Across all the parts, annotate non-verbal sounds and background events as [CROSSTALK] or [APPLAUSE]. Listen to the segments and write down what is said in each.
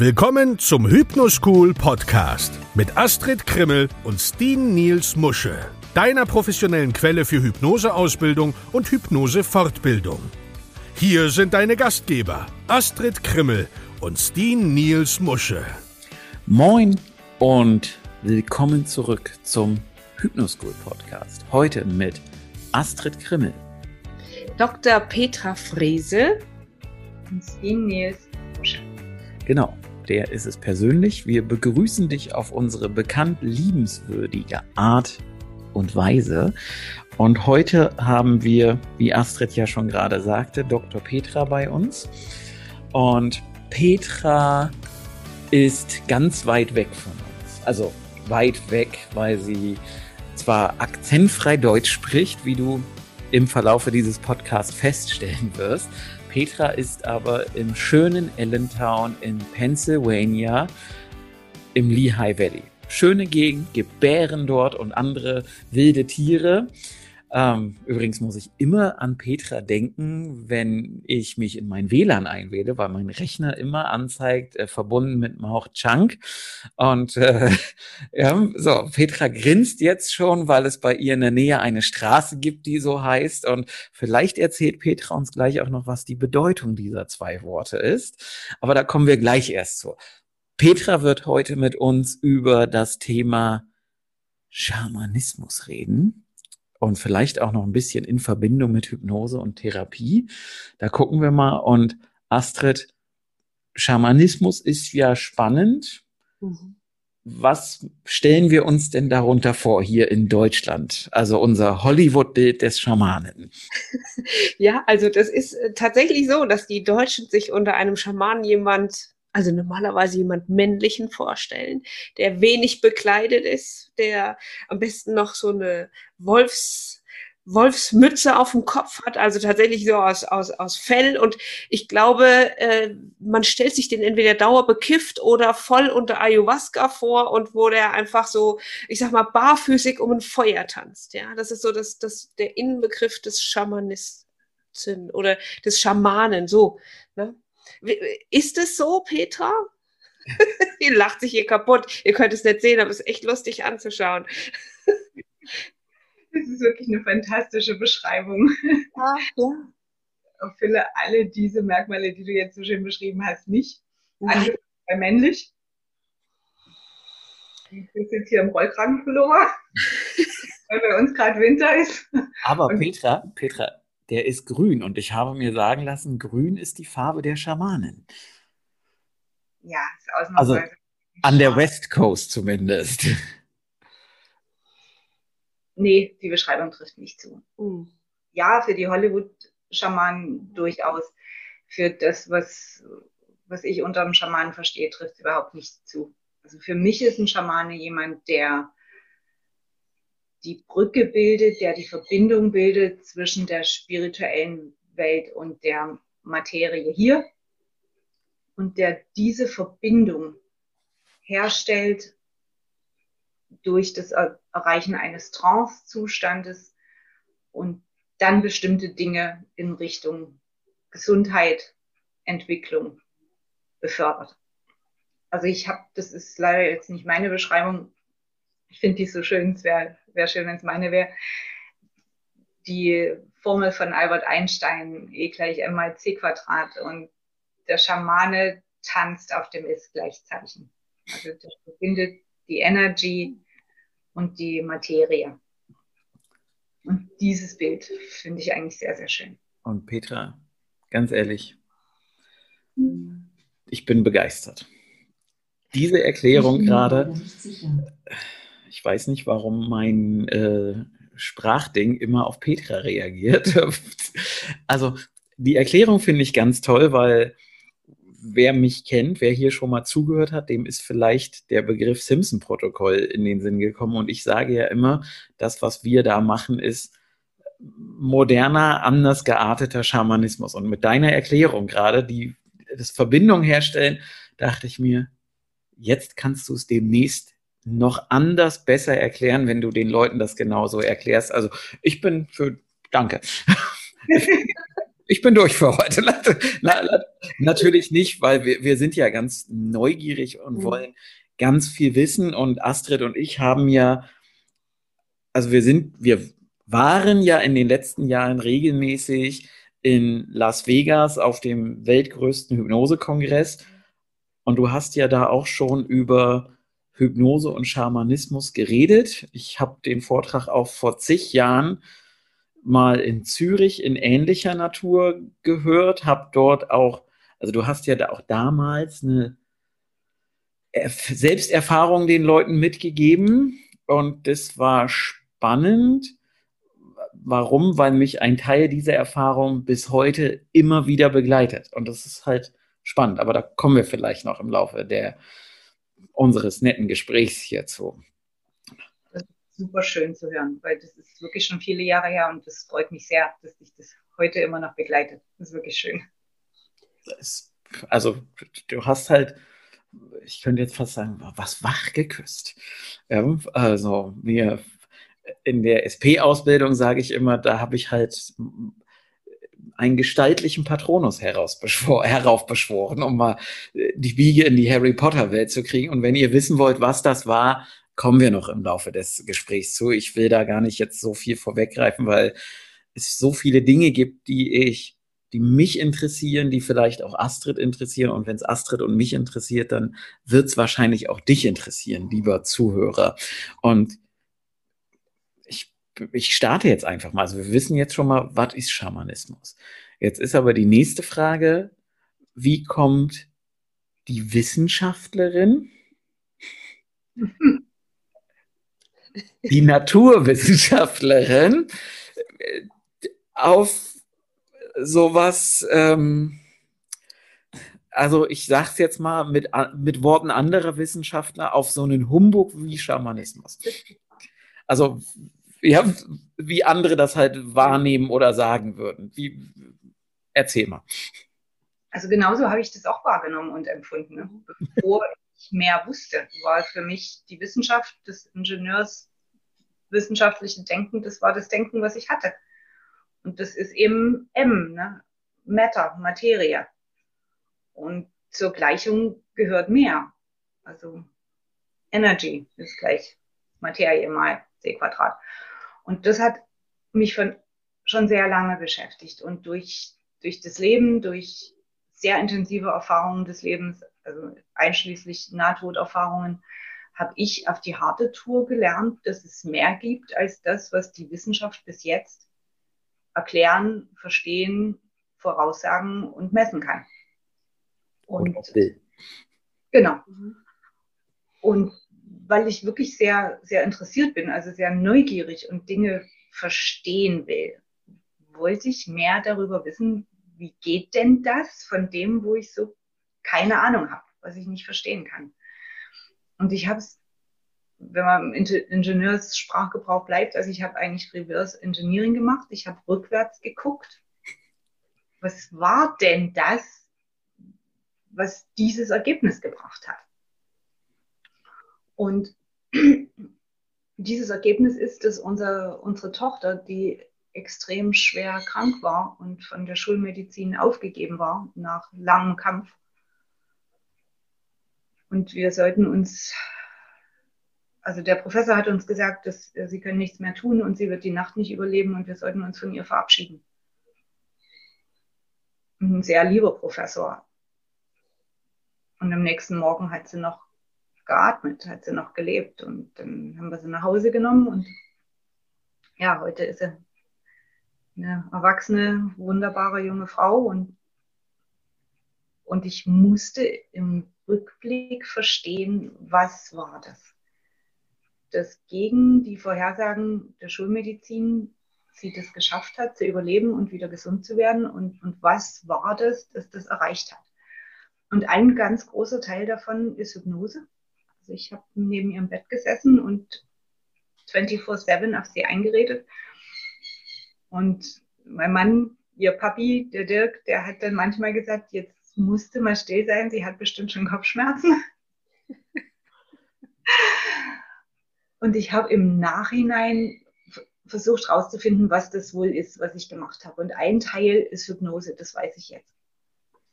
Willkommen zum Hypnoschool Podcast mit Astrid Krimmel und Steen Niels Musche, deiner professionellen Quelle für Hypnoseausbildung und Hypnosefortbildung. Hier sind deine Gastgeber Astrid Krimmel und Steen Niels Musche. Moin und willkommen zurück zum Hypnoschool Podcast. Heute mit Astrid Krimmel, Dr. Petra Frese und Steen Niels Musche. Genau, der ist es persönlich. Wir begrüßen dich auf unsere bekannt liebenswürdige Art und Weise. Und heute haben wir, wie Astrid ja schon gerade sagte, Dr. Petra bei uns. Und Petra ist ganz weit weg von uns. Also weit weg, weil sie zwar akzentfrei Deutsch spricht, wie du im Verlaufe dieses Podcasts feststellen wirst, Petra ist aber im schönen Allentown in Pennsylvania im Lehigh Valley. Schöne Gegend, gibt Bären dort und andere wilde Tiere. Ähm, übrigens muss ich immer an Petra denken, wenn ich mich in mein WLAN einwähle, weil mein Rechner immer anzeigt, äh, verbunden mit Mauch Chunk. Und äh, [LAUGHS] ja, so, Petra grinst jetzt schon, weil es bei ihr in der Nähe eine Straße gibt, die so heißt. Und vielleicht erzählt Petra uns gleich auch noch, was die Bedeutung dieser zwei Worte ist. Aber da kommen wir gleich erst zu. Petra wird heute mit uns über das Thema Schamanismus reden und vielleicht auch noch ein bisschen in Verbindung mit Hypnose und Therapie. Da gucken wir mal. Und Astrid, Schamanismus ist ja spannend. Mhm. Was stellen wir uns denn darunter vor hier in Deutschland? Also unser Hollywood-Bild des Schamanen. [LAUGHS] Ja, also das ist äh, tatsächlich so, dass die Deutschen sich unter einem Schamanen jemand also normalerweise jemand männlichen vorstellen, der wenig bekleidet ist, der am besten noch so eine Wolfs Wolfsmütze auf dem Kopf hat, also tatsächlich so aus, aus, aus Fell. Und ich glaube, äh, man stellt sich den entweder dauerbekifft oder voll unter Ayahuasca vor und wo der einfach so, ich sag mal, barfüßig um ein Feuer tanzt. Ja, das ist so das, das, der Innenbegriff des Schamanisten oder des Schamanen, so. Ne? Ist es so, Petra? [LAUGHS] Ihr lacht sich hier kaputt. Ihr könnt es nicht sehen, aber es ist echt lustig anzuschauen. Das ist wirklich eine fantastische Beschreibung. Ja, ja. Erfülle alle diese Merkmale, die du jetzt so schön beschrieben hast, nicht. Alle bei männlich. Du bist jetzt hier im Rollkragenpullover, [LAUGHS] weil bei uns gerade Winter ist. Aber und Petra, Petra, der ist grün und ich habe mir sagen lassen, grün ist die Farbe der Schamanen. Ja, ist ausnahmsweise. Also an der West Coast zumindest. [LAUGHS] Nee, die Beschreibung trifft nicht zu. Mhm. Ja, für die Hollywood-Schamanen durchaus. Für das, was, was ich unter einem Schamanen verstehe, trifft überhaupt nicht zu. Also für mich ist ein Schamane jemand, der die Brücke bildet, der die Verbindung bildet zwischen der spirituellen Welt und der Materie hier und der diese Verbindung herstellt durch das Erreichen eines Trance-Zustandes und dann bestimmte Dinge in Richtung Gesundheit, Entwicklung befördert. Also ich habe, das ist leider jetzt nicht meine Beschreibung, ich finde die so schön, es wäre wär schön, wenn es meine wäre. Die Formel von Albert Einstein, E gleich M mal C Quadrat und der Schamane tanzt auf dem Ist-Gleichzeichen. Also das verbindet die Energy und die Materie. Und dieses Bild finde ich eigentlich sehr, sehr schön. Und Petra, ganz ehrlich, ich bin begeistert. Diese Erklärung gerade, ich weiß nicht, warum mein äh, Sprachding immer auf Petra reagiert. [LAUGHS] also die Erklärung finde ich ganz toll, weil wer mich kennt, wer hier schon mal zugehört hat, dem ist vielleicht der Begriff Simpson-Protokoll in den Sinn gekommen. Und ich sage ja immer, das, was wir da machen, ist moderner, anders gearteter Schamanismus. Und mit deiner Erklärung gerade, die das Verbindung herstellen, dachte ich mir, jetzt kannst du es demnächst noch anders besser erklären, wenn du den Leuten das genauso erklärst. Also ich bin für, danke. [LAUGHS] ich bin durch für heute. Natürlich nicht, weil wir, wir sind ja ganz neugierig und mhm. wollen ganz viel wissen. Und Astrid und ich haben ja, also wir sind, wir waren ja in den letzten Jahren regelmäßig in Las Vegas auf dem weltgrößten Hypnosekongress. Und du hast ja da auch schon über Hypnose und Schamanismus geredet. Ich habe den Vortrag auch vor zig Jahren mal in Zürich in ähnlicher Natur gehört, habe dort auch, also du hast ja da auch damals eine Selbsterfahrung den Leuten mitgegeben und das war spannend. Warum? Weil mich ein Teil dieser Erfahrung bis heute immer wieder begleitet und das ist halt spannend, aber da kommen wir vielleicht noch im Laufe der unseres netten Gesprächs hierzu. Das ist super schön zu hören, weil das ist wirklich schon viele Jahre her und das freut mich sehr, dass dich das heute immer noch begleitet. Das ist wirklich schön. Das, also du hast halt, ich könnte jetzt fast sagen, was wach geküsst. Ja, also mir in der SP-Ausbildung sage ich immer, da habe ich halt einen gestaltlichen Patronus heraufbeschworen, um mal äh, die Biege in die Harry Potter-Welt zu kriegen. Und wenn ihr wissen wollt, was das war, kommen wir noch im Laufe des Gesprächs zu. Ich will da gar nicht jetzt so viel vorweggreifen, weil es so viele Dinge gibt, die ich, die mich interessieren, die vielleicht auch Astrid interessieren. Und wenn es Astrid und mich interessiert, dann wird es wahrscheinlich auch dich interessieren, lieber Zuhörer. Und ich starte jetzt einfach mal. Also wir wissen jetzt schon mal, was ist Schamanismus? Jetzt ist aber die nächste Frage, wie kommt die Wissenschaftlerin, die Naturwissenschaftlerin auf sowas, ähm, also ich sage es jetzt mal mit, mit Worten anderer Wissenschaftler, auf so einen Humbug wie Schamanismus. Also ja, wie andere das halt wahrnehmen oder sagen würden. Wie, erzähl mal. Also genauso habe ich das auch wahrgenommen und empfunden. Ne? Bevor ich mehr wusste, war für mich die Wissenschaft des Ingenieurs wissenschaftlichen Denken, das war das Denken, was ich hatte. Und das ist eben M, ne? Matter, Materie. Und zur Gleichung gehört mehr. Also Energy ist gleich Materie mal C Quadrat. Und das hat mich von, schon sehr lange beschäftigt. Und durch, durch das Leben, durch sehr intensive Erfahrungen des Lebens, also einschließlich Nahtoderfahrungen, habe ich auf die harte Tour gelernt, dass es mehr gibt als das, was die Wissenschaft bis jetzt erklären, verstehen, voraussagen und messen kann. Und, und will. Genau. Mhm. Und weil ich wirklich sehr, sehr interessiert bin, also sehr neugierig und Dinge verstehen will, wollte ich mehr darüber wissen, wie geht denn das von dem, wo ich so keine Ahnung habe, was ich nicht verstehen kann. Und ich habe es, wenn man im Ingenieurssprachgebrauch bleibt, also ich habe eigentlich Reverse Engineering gemacht, ich habe rückwärts geguckt. Was war denn das, was dieses Ergebnis gebracht hat? Und [CLEARS THROAT] dieses Ergebnis ist, dass unser, unsere Tochter, die extrem schwer krank war und von der Schulmedizin aufgegeben war nach langem Kampf. Und wir sollten uns, also der Professor hat uns gesagt, dass sie können nichts mehr tun und sie wird die Nacht nicht überleben und wir sollten uns von ihr verabschieden. Ein sehr lieber Professor. Und am nächsten Morgen hat sie noch geatmet, hat sie noch gelebt. Und dann haben wir sie nach Hause genommen und ja, heute ist sie eine erwachsene, wunderbare junge Frau und, und ich musste im Rückblick verstehen, was war das? Dass gegen die Vorhersagen der Schulmedizin sie das geschafft hat, zu überleben und wieder gesund zu werden und, und was war das, dass das erreicht hat? Und ein ganz großer Teil davon ist Hypnose. Also ich habe neben ihrem Bett gesessen und 24-7 auf sie eingeredet. Und mein Mann, ihr Papi, der Dirk, der hat dann manchmal gesagt, jetzt musste mal still sein, sie hat bestimmt schon Kopfschmerzen. [LAUGHS] und ich habe im Nachhinein versucht herauszufinden, was das wohl ist, was ich gemacht habe. Und ein Teil ist Hypnose, das weiß ich jetzt.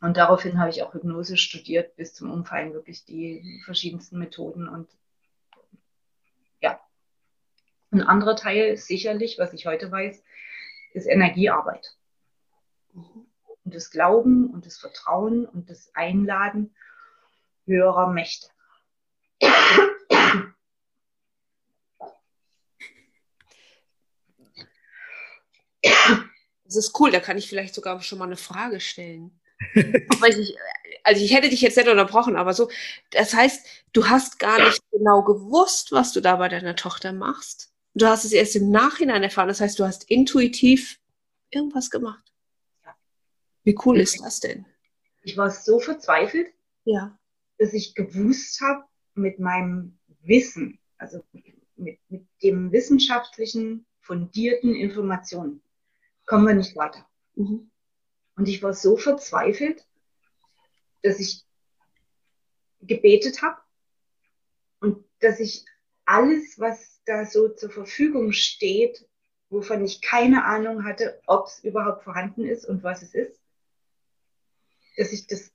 Und daraufhin habe ich auch Hypnose studiert, bis zum Umfallen wirklich die verschiedensten Methoden. Und ja, ein anderer Teil sicherlich, was ich heute weiß, ist Energiearbeit. Mhm. Und das Glauben und das Vertrauen und das Einladen höherer Mächte. Das ist cool, da kann ich vielleicht sogar schon mal eine Frage stellen. Ich, also ich hätte dich jetzt nicht unterbrochen, aber so, das heißt, du hast gar nicht genau gewusst, was du da bei deiner Tochter machst. Du hast es erst im Nachhinein erfahren. Das heißt, du hast intuitiv irgendwas gemacht. Wie cool ist das denn? Ich war so verzweifelt, ja. dass ich gewusst habe, mit meinem Wissen, also mit, mit dem wissenschaftlichen, fundierten Informationen, kommen wir nicht weiter. Mhm. Und ich war so verzweifelt, dass ich gebetet habe und dass ich alles, was da so zur Verfügung steht, wovon ich keine Ahnung hatte, ob es überhaupt vorhanden ist und was es ist, dass ich das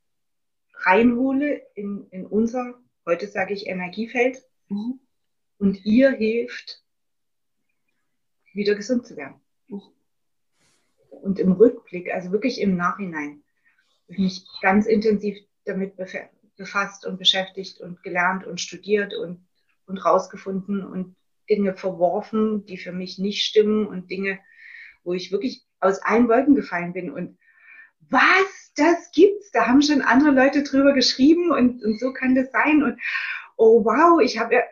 reinhole in, in unser, heute sage ich Energiefeld, mhm. und ihr hilft, wieder gesund zu werden. Mhm und im Rückblick, also wirklich im Nachhinein, mich ganz intensiv damit befasst und beschäftigt und gelernt und studiert und, und rausgefunden und Dinge verworfen, die für mich nicht stimmen und Dinge, wo ich wirklich aus allen Wolken gefallen bin. Und was, das gibt's, da haben schon andere Leute drüber geschrieben und, und so kann das sein. Und oh wow, ich habe ja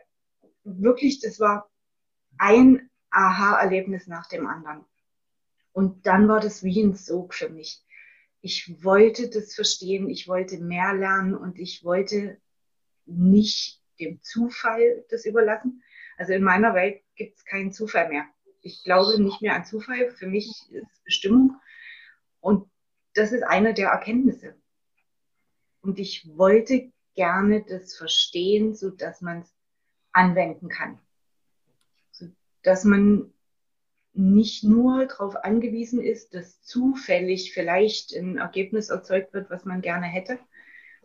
wirklich, das war ein Aha-Erlebnis nach dem anderen. Und dann war das wie ein Sog für mich. Ich wollte das verstehen, ich wollte mehr lernen und ich wollte nicht dem Zufall das überlassen. Also in meiner Welt gibt es keinen Zufall mehr. Ich glaube nicht mehr an Zufall. Für mich ist Bestimmung. Und das ist eine der Erkenntnisse. Und ich wollte gerne das verstehen, so dass man es anwenden kann. So dass man nicht nur darauf angewiesen ist, dass zufällig vielleicht ein Ergebnis erzeugt wird, was man gerne hätte,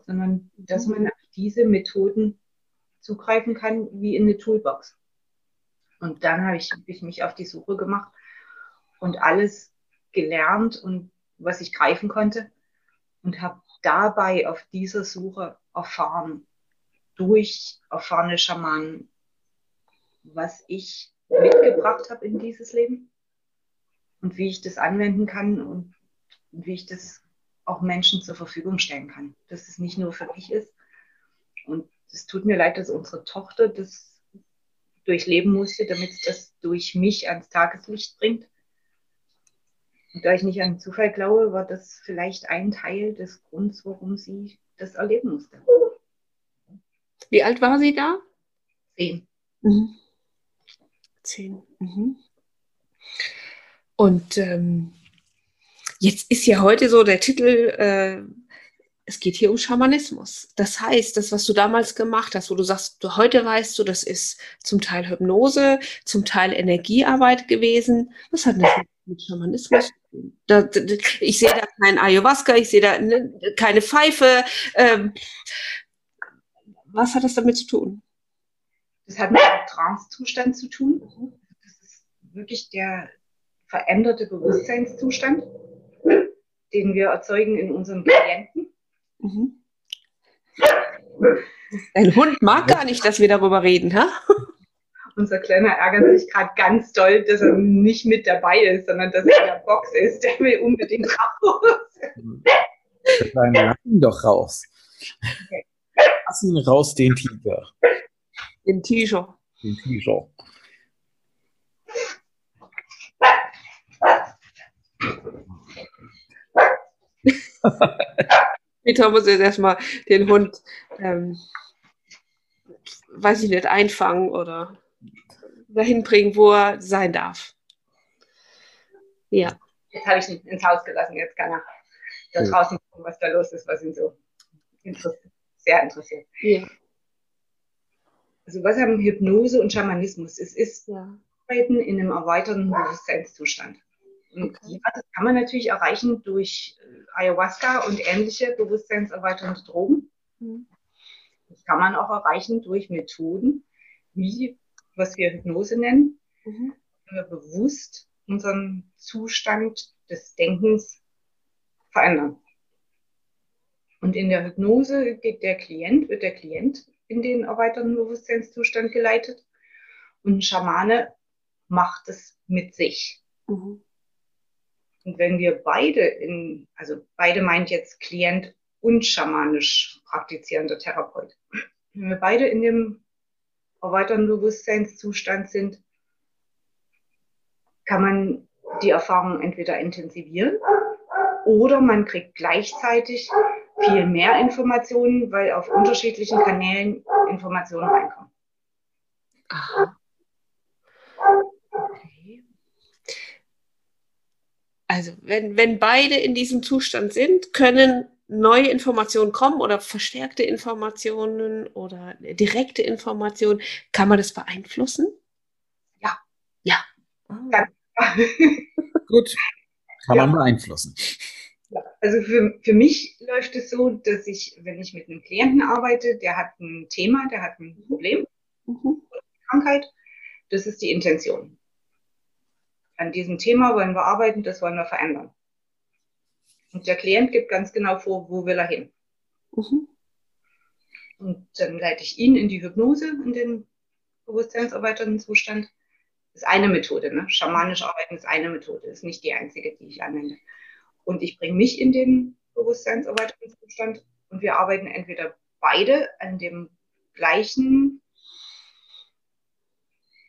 sondern dass man auf diese Methoden zugreifen kann wie in eine Toolbox. Und dann habe ich, hab ich mich auf die Suche gemacht und alles gelernt und was ich greifen konnte und habe dabei auf dieser Suche erfahren, durch erfahrene Schamanen, was ich mitgebracht habe in dieses Leben und wie ich das anwenden kann und wie ich das auch Menschen zur Verfügung stellen kann. Dass es nicht nur für mich ist. Und es tut mir leid, dass unsere Tochter das durchleben musste, damit es das durch mich ans Tageslicht bringt. Und da ich nicht an Zufall glaube, war das vielleicht ein Teil des Grunds, warum sie das erleben musste. Wie alt war sie da? Zehn. Mhm. Zehn. Mhm. Und ähm, jetzt ist ja heute so der Titel, äh, es geht hier um Schamanismus. Das heißt, das, was du damals gemacht hast, wo du sagst, du heute weißt du, das ist zum Teil Hypnose, zum Teil Energiearbeit gewesen. Was hat das mit Schamanismus zu tun? Da, ich sehe da kein Ayahuasca, ich sehe da ne, keine Pfeife. Ähm, was hat das damit zu tun? Das hat mit einem Trance-Zustand zu tun. Das ist wirklich der veränderte Bewusstseinszustand, den wir erzeugen in unseren Klienten. Mhm. Dein Hund mag gar nicht, dass wir darüber reden, ha? Unser Kleiner ärgert sich gerade ganz doll, dass er nicht mit dabei ist, sondern dass er in der Box ist. Der will unbedingt raus. Dann lass ihn doch raus. Okay. Lass ihn raus, den Tiger. Den Tiger. Den Tiger. [LAUGHS] Peter muss jetzt erstmal den Hund, ähm, weiß ich nicht, einfangen oder dahin bringen, wo er sein darf. Ja. Jetzt habe ich ihn ins Haus gelassen, jetzt kann er da draußen gucken, was da los ist, was ihn so interessiert, sehr interessiert. Ja also was haben Hypnose und Schamanismus? Es ist ja. Arbeiten in einem erweiterten Bewusstseinszustand. Und okay. ja, das kann man natürlich erreichen durch äh, Ayahuasca und ähnliche bewusstseinserweiternde Drogen. Mhm. Das kann man auch erreichen durch Methoden, wie, was wir Hypnose nennen, mhm. wir bewusst unseren Zustand des Denkens verändern. Und in der Hypnose geht der Klient, wird der Klient in den erweiterten Bewusstseinszustand geleitet und ein Schamane macht es mit sich. Mhm. Und wenn wir beide in, also beide meint jetzt Klient und schamanisch praktizierender Therapeut, wenn wir beide in dem erweiterten Bewusstseinszustand sind, kann man die Erfahrung entweder intensivieren oder man kriegt gleichzeitig viel mehr Informationen, weil auf unterschiedlichen Kanälen Informationen reinkommen. Aha. Also, wenn, wenn beide in diesem Zustand sind, können neue Informationen kommen oder verstärkte Informationen oder direkte Informationen. Kann man das beeinflussen? Ja. Ja. Ah. [LAUGHS] Gut. Kann ja. man beeinflussen. Also für, für mich läuft es so, dass ich, wenn ich mit einem Klienten arbeite, der hat ein Thema, der hat ein Problem, mhm. Krankheit, das ist die Intention an diesem Thema wollen wir arbeiten, das wollen wir verändern. Und der Klient gibt ganz genau vor, wo will er hin. Mhm. Und dann leite ich ihn in die Hypnose, in den bewusstseinserweiternden Zustand. Das ist eine Methode. Ne? Schamanisch arbeiten ist eine Methode, ist nicht die einzige, die ich anwende. Und ich bringe mich in den bewusstseinserweiternden Zustand und wir arbeiten entweder beide an dem gleichen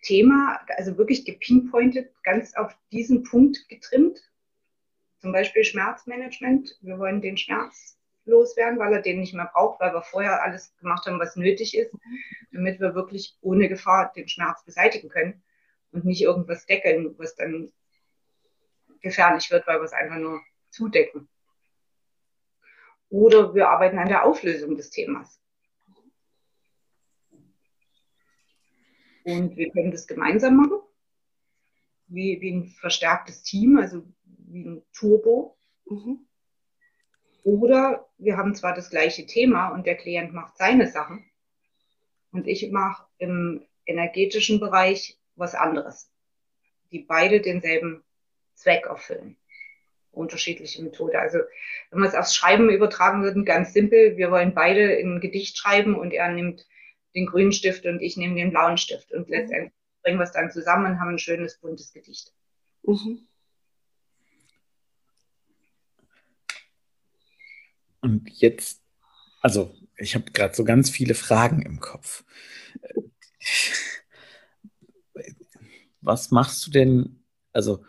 Thema, also wirklich gepinpointet, ganz auf diesen Punkt getrimmt. Zum Beispiel Schmerzmanagement. Wir wollen den Schmerz loswerden, weil er den nicht mehr braucht, weil wir vorher alles gemacht haben, was nötig ist, damit wir wirklich ohne Gefahr den Schmerz beseitigen können und nicht irgendwas deckeln, was dann gefährlich wird, weil wir es einfach nur zudecken. Oder wir arbeiten an der Auflösung des Themas. Und wir können das gemeinsam machen, wie, wie ein verstärktes Team, also wie ein Turbo. Mhm. Oder wir haben zwar das gleiche Thema und der Klient macht seine Sachen und ich mache im energetischen Bereich was anderes, die beide denselben Zweck erfüllen. Unterschiedliche Methode. Also wenn wir es aufs Schreiben übertragen würden, ganz simpel, wir wollen beide ein Gedicht schreiben und er nimmt den grünen Stift und ich nehme den blauen Stift. Und mhm. letztendlich bringen wir es dann zusammen und haben ein schönes, buntes Gedicht. Mhm. Und jetzt, also ich habe gerade so ganz viele Fragen im Kopf. Was machst du denn, also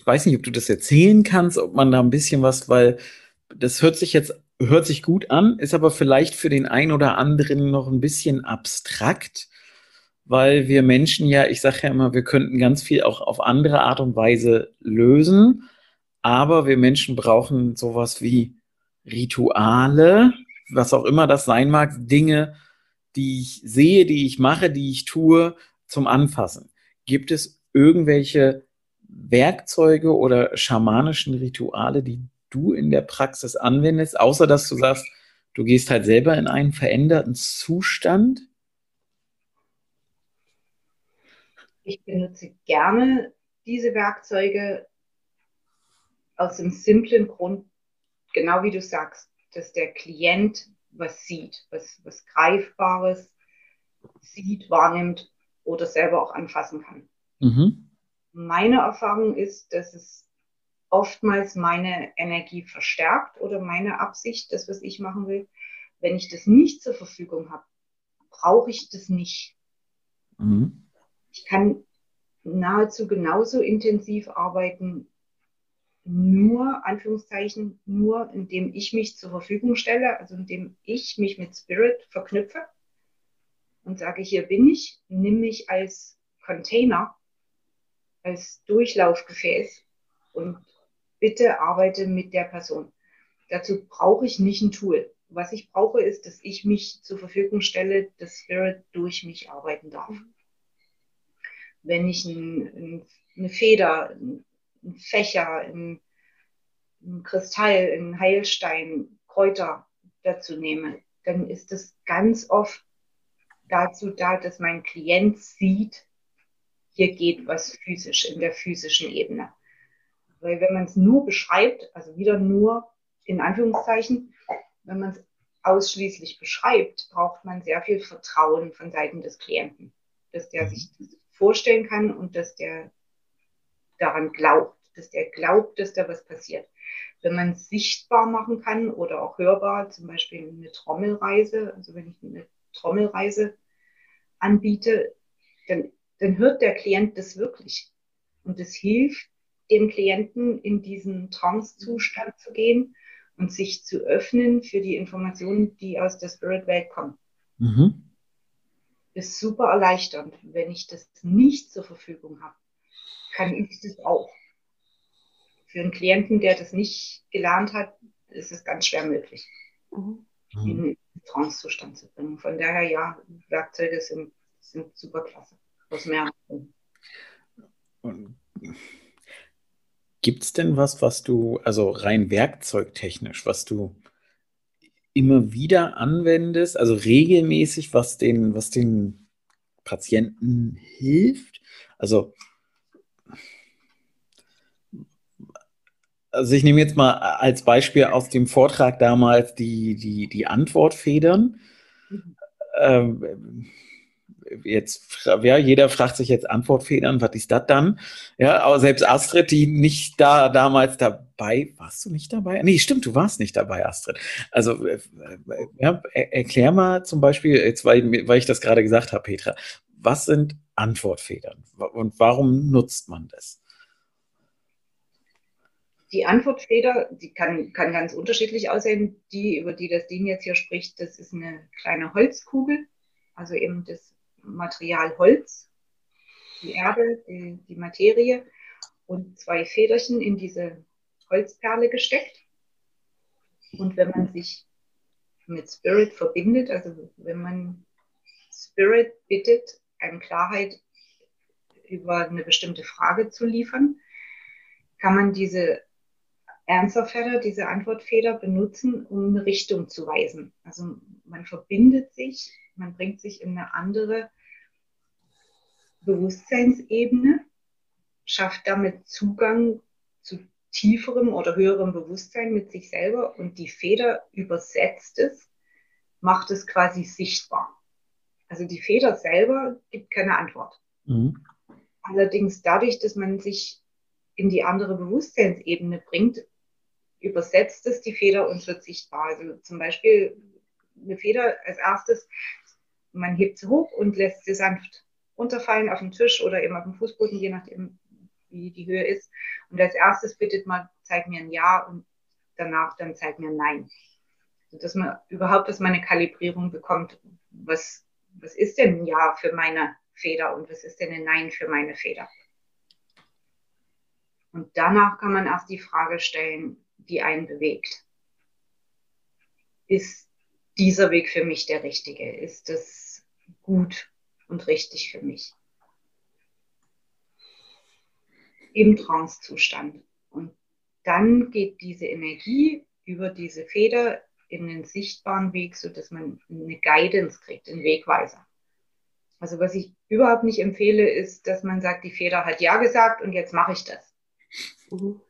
ich weiß nicht, ob du das erzählen kannst, ob man da ein bisschen was, weil das hört sich jetzt hört sich gut an, ist aber vielleicht für den einen oder anderen noch ein bisschen abstrakt, weil wir Menschen ja, ich sage ja immer, wir könnten ganz viel auch auf andere Art und Weise lösen, aber wir Menschen brauchen sowas wie Rituale, was auch immer das sein mag, Dinge, die ich sehe, die ich mache, die ich tue, zum Anfassen. Gibt es irgendwelche Werkzeuge oder schamanischen Rituale, die du in der Praxis anwendest, außer dass du sagst, du gehst halt selber in einen veränderten Zustand? Ich benutze gerne diese Werkzeuge aus dem simplen Grund, genau wie du sagst, dass der Klient was sieht, was, was Greifbares sieht, wahrnimmt oder selber auch anfassen kann. Mhm. Meine Erfahrung ist, dass es oftmals meine Energie verstärkt oder meine Absicht, das, was ich machen will. Wenn ich das nicht zur Verfügung habe, brauche ich das nicht. Mhm. Ich kann nahezu genauso intensiv arbeiten, nur, Anführungszeichen, nur indem ich mich zur Verfügung stelle, also indem ich mich mit Spirit verknüpfe und sage, hier bin ich, nimm mich als Container, als Durchlaufgefäß und bitte arbeite mit der Person. Dazu brauche ich nicht ein Tool. Was ich brauche, ist, dass ich mich zur Verfügung stelle, dass Spirit durch mich arbeiten darf. Wenn ich ein, ein, eine Feder, ein Fächer, ein, ein Kristall, ein Heilstein, Kräuter dazu nehme, dann ist es ganz oft dazu da, dass mein Klient sieht, hier geht was physisch in der physischen Ebene. Weil wenn man es nur beschreibt, also wieder nur in Anführungszeichen, wenn man es ausschließlich beschreibt, braucht man sehr viel Vertrauen von Seiten des Klienten, dass der mhm. sich das vorstellen kann und dass der daran glaubt, dass der glaubt, dass da was passiert. Wenn man es sichtbar machen kann oder auch hörbar, zum Beispiel eine Trommelreise, also wenn ich eine Trommelreise anbiete, dann, dann hört der Klient das wirklich. Und es hilft dem Klienten in diesen Trance-Zustand zu gehen und sich zu öffnen für die Informationen, die aus der Spirit-Welt kommen. Mhm. Ist super erleichternd. Wenn ich das nicht zur Verfügung habe, kann ich das auch. Für einen Klienten, der das nicht gelernt hat, ist es ganz schwer möglich, mhm. in den Trance-Zustand zu bringen. Von daher, ja, Werkzeuge sind, sind super klasse. Mehreren Gründen. Gibt es denn was, was du, also rein werkzeugtechnisch, was du immer wieder anwendest, also regelmäßig, was den, was den Patienten hilft? Also, also ich nehme jetzt mal als Beispiel aus dem Vortrag damals die, die, die Antwortfedern. Mhm. Ähm, jetzt, ja, jeder fragt sich jetzt Antwortfedern, was ist das dann? Ja, aber selbst Astrid, die nicht da damals dabei, warst du nicht dabei? Nee, stimmt, du warst nicht dabei, Astrid. Also, äh, ja, erklär mal zum Beispiel, jetzt, weil, weil ich das gerade gesagt habe, Petra, was sind Antwortfedern und warum nutzt man das? Die Antwortfeder, die kann, kann ganz unterschiedlich aussehen. Die, über die das Ding jetzt hier spricht, das ist eine kleine Holzkugel, also eben das Material Holz, die Erde, die, die Materie und zwei Federchen in diese Holzperle gesteckt. Und wenn man sich mit Spirit verbindet, also wenn man Spirit bittet, eine Klarheit über eine bestimmte Frage zu liefern, kann man diese Answerfeder, diese Antwortfeder benutzen, um eine Richtung zu weisen. Also man verbindet sich man bringt sich in eine andere Bewusstseinsebene, schafft damit Zugang zu tieferem oder höherem Bewusstsein mit sich selber und die Feder übersetzt es, macht es quasi sichtbar. Also die Feder selber gibt keine Antwort. Mhm. Allerdings dadurch, dass man sich in die andere Bewusstseinsebene bringt, übersetzt es die Feder und wird sichtbar. Also zum Beispiel eine Feder als erstes man hebt sie hoch und lässt sie sanft runterfallen auf den Tisch oder eben auf den Fußboden, je nachdem, wie die Höhe ist. Und als erstes bittet man, zeig mir ein Ja und danach dann zeig mir ein Nein. Dass man überhaupt man eine Kalibrierung bekommt, was, was ist denn ein Ja für meine Feder und was ist denn ein Nein für meine Feder. Und danach kann man erst die Frage stellen, die einen bewegt. Ist dieser Weg für mich der richtige? Ist das gut und richtig für mich? Im Trancezustand. Und dann geht diese Energie über diese Feder in den sichtbaren Weg, sodass man eine Guidance kriegt, einen Wegweiser. Also was ich überhaupt nicht empfehle, ist, dass man sagt, die Feder hat Ja gesagt und jetzt mache ich das. Mhm.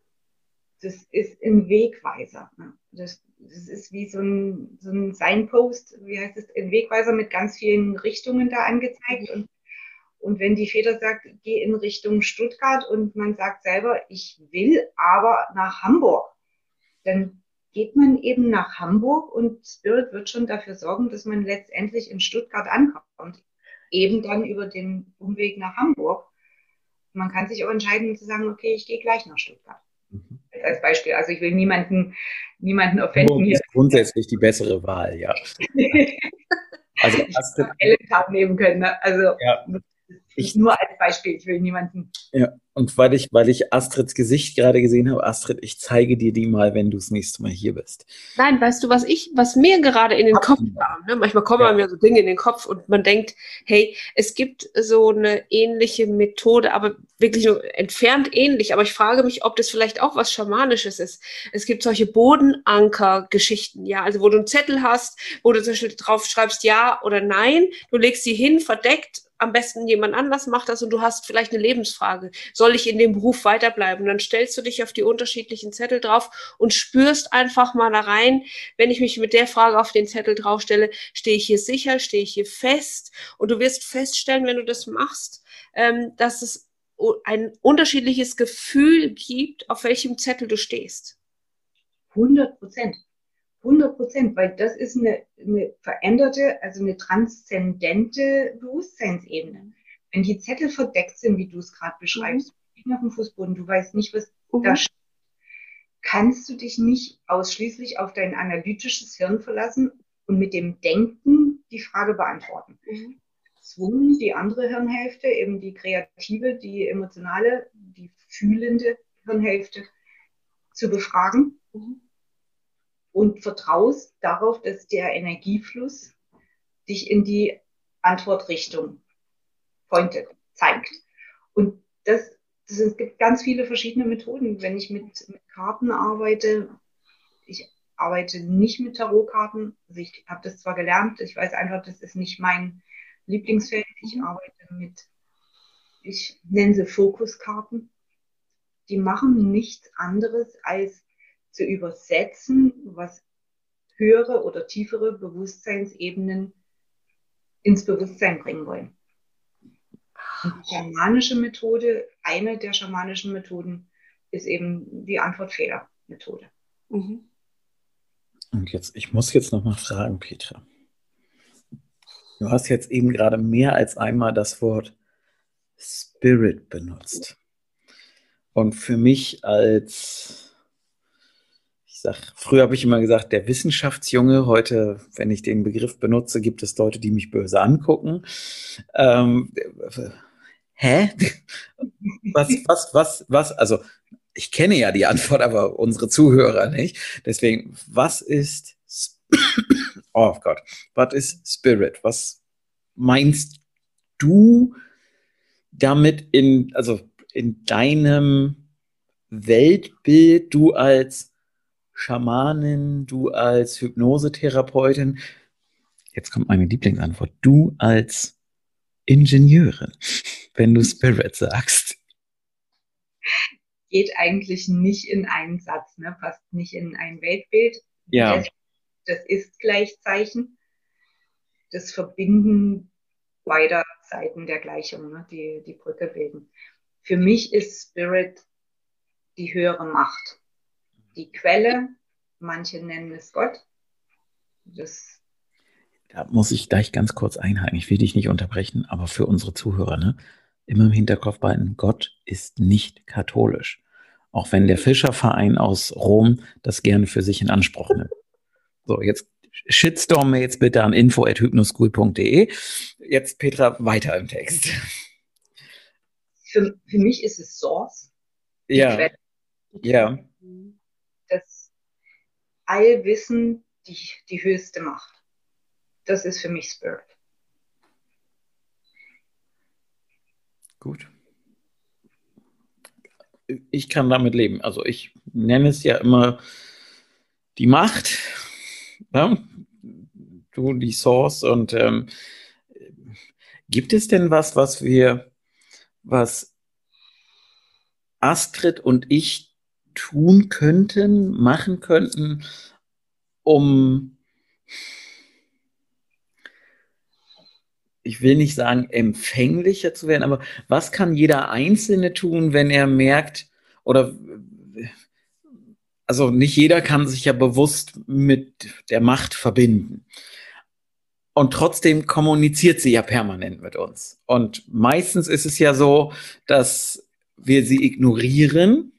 Das ist ein Wegweiser. Ne? Das, das ist wie so ein, so ein Signpost, wie heißt es, ein Wegweiser mit ganz vielen Richtungen da angezeigt. Und, und wenn die Feder sagt, geh in Richtung Stuttgart und man sagt selber, ich will aber nach Hamburg, dann geht man eben nach Hamburg und Spirit wird schon dafür sorgen, dass man letztendlich in Stuttgart ankommt. Eben dann über den Umweg nach Hamburg. Man kann sich auch entscheiden zu sagen, okay, ich gehe gleich nach Stuttgart. Mhm. Als Beispiel. Also ich will niemanden, niemanden offenden hier. Ist grundsätzlich die bessere Wahl, ja. [LAUGHS] also Ellen nehmen können. Ne? Also ja. Ich, nur als Beispiel, ich will niemanden. Ja, und weil ich, weil ich Astrids Gesicht gerade gesehen habe, Astrid, ich zeige dir die mal, wenn du das nächste Mal hier bist. Nein, weißt du, was ich, was mir gerade in den Ach, Kopf kam, ne? manchmal kommen ja. mir so Dinge in den Kopf und man denkt, hey, es gibt so eine ähnliche Methode, aber wirklich nur entfernt ähnlich, aber ich frage mich, ob das vielleicht auch was Schamanisches ist. Es gibt solche Bodenanker-Geschichten, ja, also wo du einen Zettel hast, wo du zum Beispiel drauf schreibst ja oder nein, du legst sie hin, verdeckt am besten jemand anders macht das und du hast vielleicht eine Lebensfrage. Soll ich in dem Beruf weiterbleiben? dann stellst du dich auf die unterschiedlichen Zettel drauf und spürst einfach mal da rein, wenn ich mich mit der Frage auf den Zettel draufstelle, stehe ich hier sicher, stehe ich hier fest? Und du wirst feststellen, wenn du das machst, ähm, dass es ein unterschiedliches Gefühl gibt, auf welchem Zettel du stehst. 100 Prozent. 100 Prozent, weil das ist eine, eine veränderte, also eine transzendente Bewusstseinsebene. Wenn die Zettel verdeckt sind, wie du es gerade beschreibst, mhm. auf dem Fußboden, du weißt nicht, was mhm. da steht, kannst du dich nicht ausschließlich auf dein analytisches Hirn verlassen und mit dem Denken die Frage beantworten. Mhm. Zwungen, die andere Hirnhälfte, eben die kreative, die emotionale, die fühlende Hirnhälfte zu befragen. Mhm und vertraust darauf, dass der Energiefluss dich in die Antwortrichtung pointet, zeigt. Und das, das, es gibt ganz viele verschiedene Methoden. Wenn ich mit, mit Karten arbeite, ich arbeite nicht mit Tarotkarten. Also ich habe das zwar gelernt, ich weiß einfach, das ist nicht mein Lieblingsfeld. Ich mhm. arbeite mit, ich nenne sie Fokuskarten. Die machen nichts anderes als zu übersetzen, was höhere oder tiefere Bewusstseinsebenen ins Bewusstsein bringen wollen. Und die schamanische Methode, eine der schamanischen Methoden, ist eben die Antwortfehler-Methode. Mhm. Und jetzt, ich muss jetzt nochmal fragen, Petra. Du hast jetzt eben gerade mehr als einmal das Wort Spirit benutzt. Und für mich als ich sag, früher habe ich immer gesagt, der Wissenschaftsjunge. Heute, wenn ich den Begriff benutze, gibt es Leute, die mich böse angucken. Ähm, hä? [LAUGHS] Was, was, was, was? Also, ich kenne ja die Antwort, aber unsere Zuhörer nicht. Deswegen, was ist, [COUGHS] oh Gott, was ist Spirit? Was meinst du damit in, also in deinem Weltbild, du als Schamanin, du als Hypnosetherapeutin. Jetzt kommt meine Lieblingsantwort. Du als Ingenieurin, wenn du Spirit sagst. Geht eigentlich nicht in einen Satz, ne? passt nicht in ein Weltbild. Ja. Das, ist Gleichzeichen. Das Verbinden beider Seiten der Gleichung, ne? die die Brücke bilden. Für mich ist Spirit die höhere Macht die Quelle, manche nennen es Gott. Das da muss ich gleich ganz kurz einhaken. Ich will dich nicht unterbrechen, aber für unsere Zuhörer, ne? immer im Hinterkopf behalten, Gott ist nicht katholisch. Auch wenn der Fischerverein aus Rom das gerne für sich in Anspruch nimmt. So, jetzt Shitstorm mir jetzt bitte an info.hypnoschool.de. Jetzt Petra weiter im Text. Für, für mich ist es Source. Ja. Ja das Allwissen die, die höchste Macht. Das ist für mich Spirit. Gut. Ich kann damit leben. Also ich nenne es ja immer die Macht. Ja? Du die Source. Und ähm, gibt es denn was, was wir, was Astrid und ich tun könnten, machen könnten, um, ich will nicht sagen, empfänglicher zu werden, aber was kann jeder Einzelne tun, wenn er merkt, oder also nicht jeder kann sich ja bewusst mit der Macht verbinden. Und trotzdem kommuniziert sie ja permanent mit uns. Und meistens ist es ja so, dass wir sie ignorieren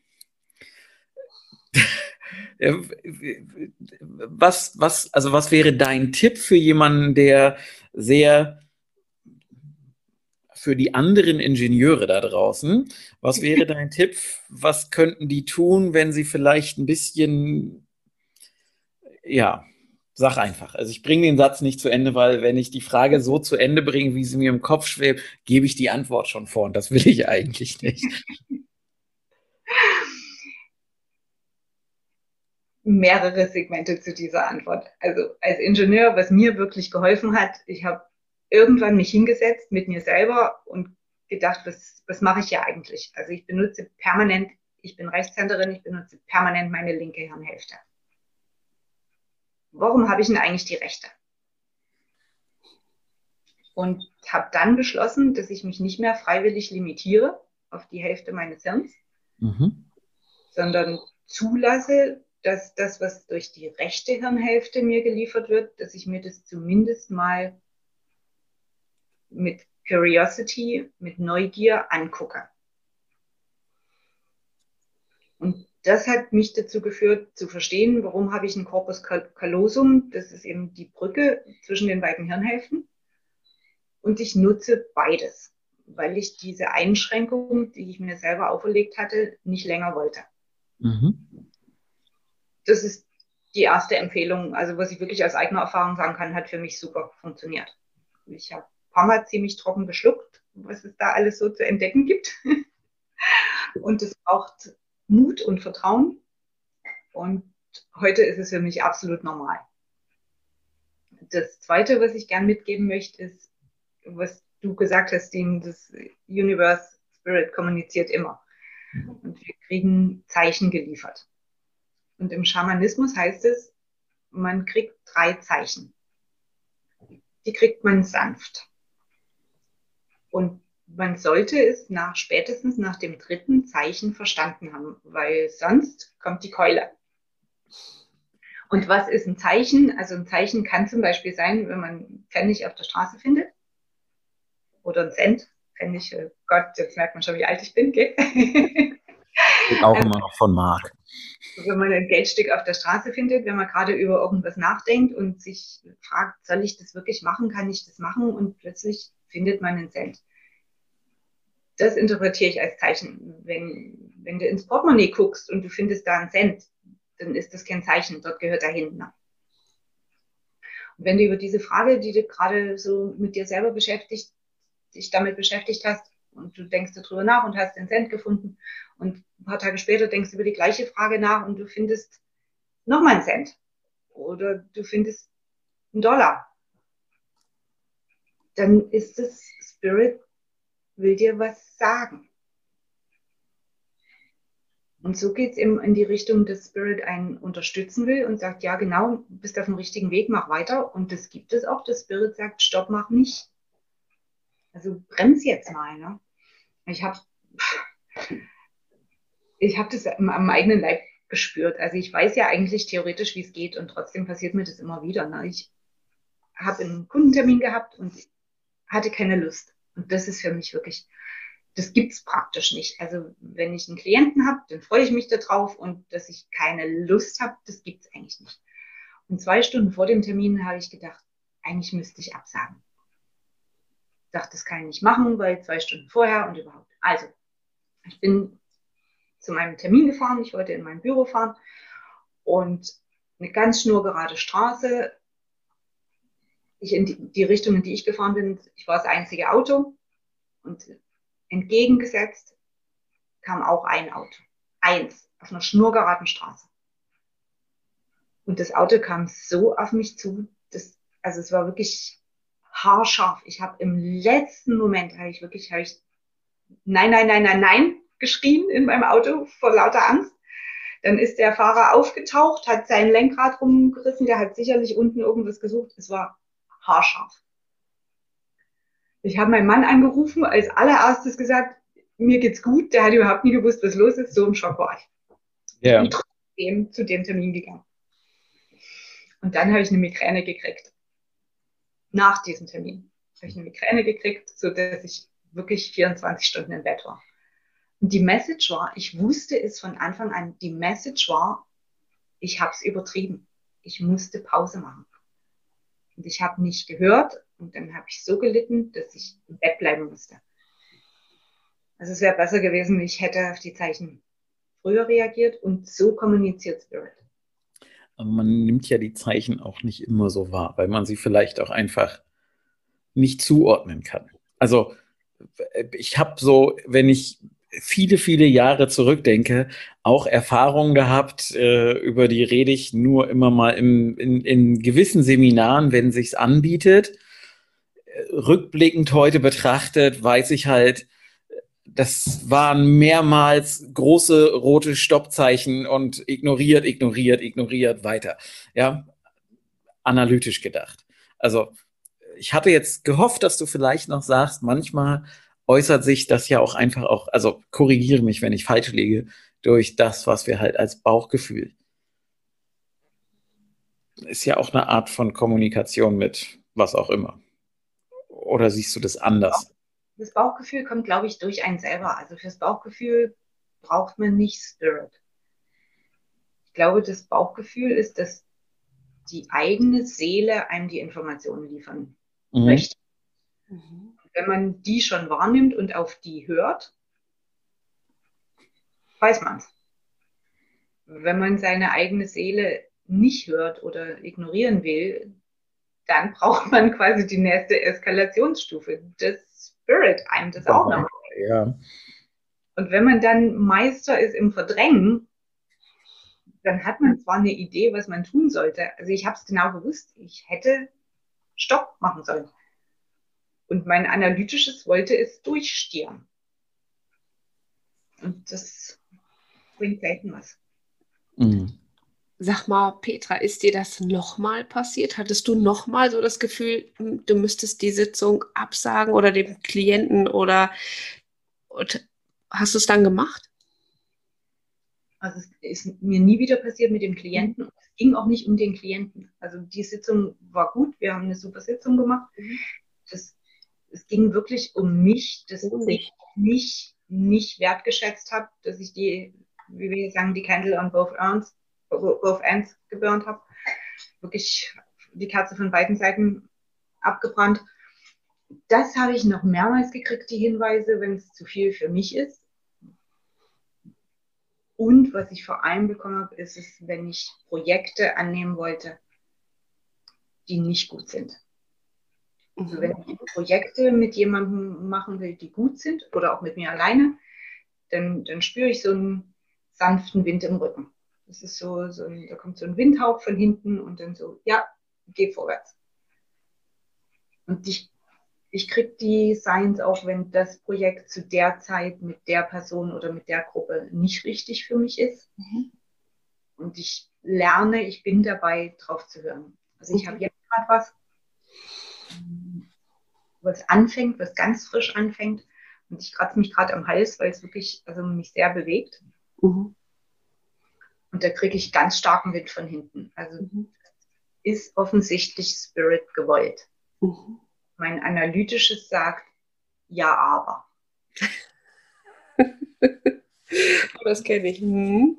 was, was, also was wäre dein Tipp für jemanden, der sehr für die anderen Ingenieure da draußen. Was wäre dein [LAUGHS] Tipp? Was könnten die tun, wenn sie vielleicht ein bisschen, ja, sag einfach. Also ich bringe den Satz nicht zu Ende, weil wenn ich die Frage so zu Ende bringe, wie sie mir im Kopf schwebt, gebe ich die Antwort schon vor und das will ich eigentlich nicht. [LAUGHS] mehrere Segmente zu dieser Antwort. Also als Ingenieur, was mir wirklich geholfen hat, ich habe irgendwann mich hingesetzt mit mir selber und gedacht, was, was mache ich hier eigentlich? Also ich benutze permanent, ich bin Rechtshänderin, ich benutze permanent meine linke Hirnhälfte. Warum habe ich denn eigentlich die rechte? Und habe dann beschlossen, dass ich mich nicht mehr freiwillig limitiere auf die Hälfte meines Hirns, mhm. sondern zulasse, dass das, was durch die rechte Hirnhälfte mir geliefert wird, dass ich mir das zumindest mal mit Curiosity, mit Neugier angucke. Und das hat mich dazu geführt, zu verstehen, warum habe ich ein Corpus callosum, das ist eben die Brücke zwischen den beiden Hirnhälften. Und ich nutze beides, weil ich diese Einschränkung, die ich mir selber auferlegt hatte, nicht länger wollte. Mhm das ist die erste Empfehlung, also was ich wirklich aus eigener Erfahrung sagen kann, hat für mich super funktioniert. Ich habe ein paar Mal ziemlich trocken geschluckt, was es da alles so zu entdecken gibt. [LAUGHS] und es braucht Mut und Vertrauen. Und heute ist es für mich absolut normal. Das Zweite, was ich gern mitgeben möchte, ist, was du gesagt hast, das Universe Spirit kommuniziert immer. Und wir kriegen Zeichen geliefert. Und im Schamanismus heißt es, man kriegt drei Zeichen. Die kriegt man sanft. Und man sollte es nach spätestens nach dem dritten Zeichen verstanden haben, weil sonst kommt die Keule. Und was ist ein Zeichen? Also ein Zeichen kann zum Beispiel sein, wenn man Pfennig auf der Straße findet oder ein Cent. Pfennig, oh Gott, jetzt merkt man schon, wie alt ich bin, gell? [LAUGHS] auch immer noch von Mark wenn man ein Geldstück auf der Straße findet, wenn man gerade über irgendwas nachdenkt und sich fragt, soll ich das wirklich machen, kann ich das machen und plötzlich findet man einen Cent. Das interpretiere ich als Zeichen. Wenn, wenn du ins Portemonnaie guckst und du findest da einen Cent, dann ist das kein Zeichen, dort gehört er hin. Und wenn du über diese Frage, die du gerade so mit dir selber beschäftigt, dich damit beschäftigt hast, und du denkst darüber nach und hast den Cent gefunden und ein paar Tage später denkst du über die gleiche Frage nach und du findest nochmal einen Cent oder du findest einen Dollar. Dann ist es Spirit will dir was sagen. Und so geht es eben in die Richtung, dass Spirit einen unterstützen will und sagt, ja genau, bist auf dem richtigen Weg, mach weiter. Und das gibt es auch, dass Spirit sagt, stopp, mach nicht. Also bremst jetzt mal. Ne? Ich habe ich hab das am, eigenen Leib gespürt. Also ich weiß ja eigentlich theoretisch, wie es geht und trotzdem passiert mir das immer wieder. Ne? Ich habe einen Kundentermin gehabt und hatte keine Lust. Und das ist für mich wirklich, das gibt es praktisch nicht. Also wenn ich einen Klienten habe, dann freue ich mich darauf und dass ich keine Lust habe, das gibt es eigentlich nicht. Und zwei Stunden vor dem Termin habe ich gedacht, eigentlich müsste ich absagen dachte, das kann ich nicht machen, weil zwei Stunden vorher und überhaupt. Also, ich bin zu meinem Termin gefahren, ich wollte in mein Büro fahren und eine ganz schnurgerade Straße. Ich in die, die Richtung, in die ich gefahren bin, ich war das einzige Auto und entgegengesetzt kam auch ein Auto. Eins, auf einer schnurgeraden Straße. Und das Auto kam so auf mich zu, dass, also es war wirklich haarscharf. Ich habe im letzten Moment, habe ich wirklich, habe ich nein, nein, nein, nein, nein geschrien in meinem Auto vor lauter Angst. Dann ist der Fahrer aufgetaucht, hat sein Lenkrad rumgerissen, der hat sicherlich unten irgendwas gesucht. Es war haarscharf. Ich habe meinen Mann angerufen, als allererstes gesagt, mir geht's gut. Der hat überhaupt nie gewusst, was los ist. So im Schock war ich. Yeah. Und trotzdem zu dem Termin gegangen. Und dann habe ich eine Migräne gekriegt nach diesem Termin habe ich eine Migräne gekriegt, so dass ich wirklich 24 Stunden im Bett war. Und die Message war, ich wusste es von Anfang an, die Message war, ich habe es übertrieben. Ich musste Pause machen. Und ich habe nicht gehört und dann habe ich so gelitten, dass ich im Bett bleiben musste. Also es wäre besser gewesen, ich hätte auf die Zeichen früher reagiert und so kommuniziert Spirit. Man nimmt ja die Zeichen auch nicht immer so wahr, weil man sie vielleicht auch einfach nicht zuordnen kann. Also ich habe so, wenn ich viele, viele Jahre zurückdenke, auch Erfahrungen gehabt, äh, über die rede ich nur immer mal im, in, in gewissen Seminaren, wenn sich's anbietet. Rückblickend heute betrachtet, weiß ich halt, das waren mehrmals große rote Stoppzeichen und ignoriert, ignoriert, ignoriert, weiter. Ja, analytisch gedacht. Also, ich hatte jetzt gehofft, dass du vielleicht noch sagst, manchmal äußert sich das ja auch einfach auch, also korrigiere mich, wenn ich falsch liege, durch das, was wir halt als Bauchgefühl. Ist ja auch eine Art von Kommunikation mit was auch immer. Oder siehst du das anders? Das Bauchgefühl kommt, glaube ich, durch einen selber. Also fürs Bauchgefühl braucht man nicht Spirit. Ich glaube, das Bauchgefühl ist, dass die eigene Seele einem die Informationen liefern mhm. möchte. Mhm wenn man die schon wahrnimmt und auf die hört, weiß man es. Wenn man seine eigene Seele nicht hört oder ignorieren will, dann braucht man quasi die nächste Eskalationsstufe. Das Spirit einem das auch noch. Ja. Und wenn man dann Meister ist im Verdrängen, dann hat man zwar eine Idee, was man tun sollte. Also ich habe es genau gewusst. Ich hätte Stopp machen sollen. Und mein analytisches wollte es durchstieren. Und das bringt selten was. Mhm. Sag mal, Petra, ist dir das nochmal passiert? Hattest du nochmal so das Gefühl, hm, du müsstest die Sitzung absagen oder dem Klienten oder hast du es dann gemacht? Also es ist mir nie wieder passiert mit dem Klienten. Es ging auch nicht um den Klienten. Also die Sitzung war gut, wir haben eine super Sitzung gemacht. Mhm. Das es ging wirklich um mich, dass oh. ich mich nicht wertgeschätzt habe, dass ich die, wie wir sagen, die Candle on both ends, both ends geburnt habe. Wirklich die Kerze von beiden Seiten abgebrannt. Das habe ich noch mehrmals gekriegt, die Hinweise, wenn es zu viel für mich ist. Und was ich vor allem bekommen habe, ist es, wenn ich Projekte annehmen wollte, die nicht gut sind. Also wenn ich Projekte mit jemandem machen will, die gut sind oder auch mit mir alleine, dann, dann spüre ich so einen sanften Wind im Rücken. Das ist so, so ein, da kommt so ein Windhauch von hinten und dann so, ja, geh vorwärts. Und ich, ich kriege die Signs auch, wenn das Projekt zu der Zeit mit der Person oder mit der Gruppe nicht richtig für mich ist. Mhm. Und ich lerne, ich bin dabei, drauf zu hören. Also ich habe jetzt gerade was, was anfängt, was ganz frisch anfängt. Und ich kratze mich gerade am Hals, weil es wirklich also mich sehr bewegt. Mhm. Und da kriege ich ganz starken Wind von hinten. Also mhm. ist offensichtlich Spirit gewollt. Mhm. Mein analytisches sagt, ja, aber. [LAUGHS] das kenne ich. Mhm.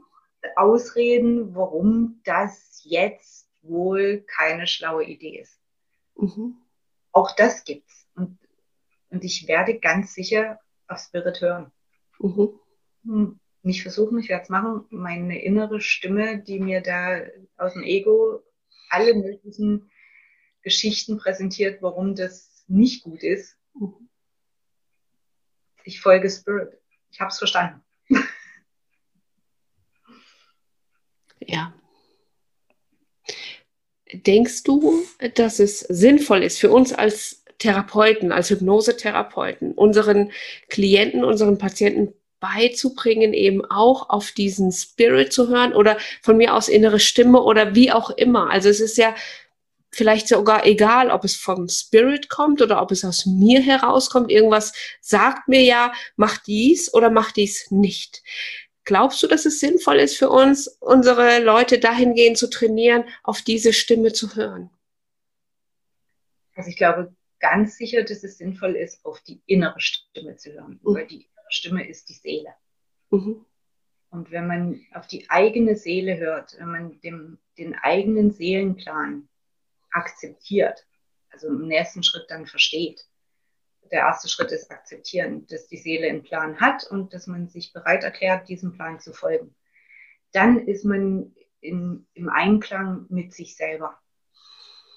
Ausreden, warum das jetzt wohl keine schlaue Idee ist. Mhm. Auch das gibt's. Und, und ich werde ganz sicher auf Spirit hören. Mhm. Nicht versuchen, ich werde es machen. Meine innere Stimme, die mir da aus dem Ego alle möglichen Geschichten präsentiert, warum das nicht gut ist. Ich folge Spirit. Ich habe es verstanden. Ja, Denkst du, dass es sinnvoll ist für uns als Therapeuten, als Hypnosetherapeuten, unseren Klienten, unseren Patienten beizubringen, eben auch auf diesen Spirit zu hören oder von mir aus innere Stimme oder wie auch immer. Also es ist ja vielleicht sogar egal, ob es vom Spirit kommt oder ob es aus mir herauskommt. Irgendwas sagt mir ja, mach dies oder mach dies nicht. Glaubst du, dass es sinnvoll ist für uns, unsere Leute dahingehend zu trainieren, auf diese Stimme zu hören? Also ich glaube ganz sicher, dass es sinnvoll ist, auf die innere Stimme zu hören, mhm. weil die Stimme ist die Seele. Mhm. Und wenn man auf die eigene Seele hört, wenn man dem, den eigenen Seelenplan akzeptiert, also im nächsten Schritt dann versteht, der erste Schritt ist akzeptieren, dass die Seele einen Plan hat und dass man sich bereit erklärt, diesem Plan zu folgen. Dann ist man in, im Einklang mit sich selber.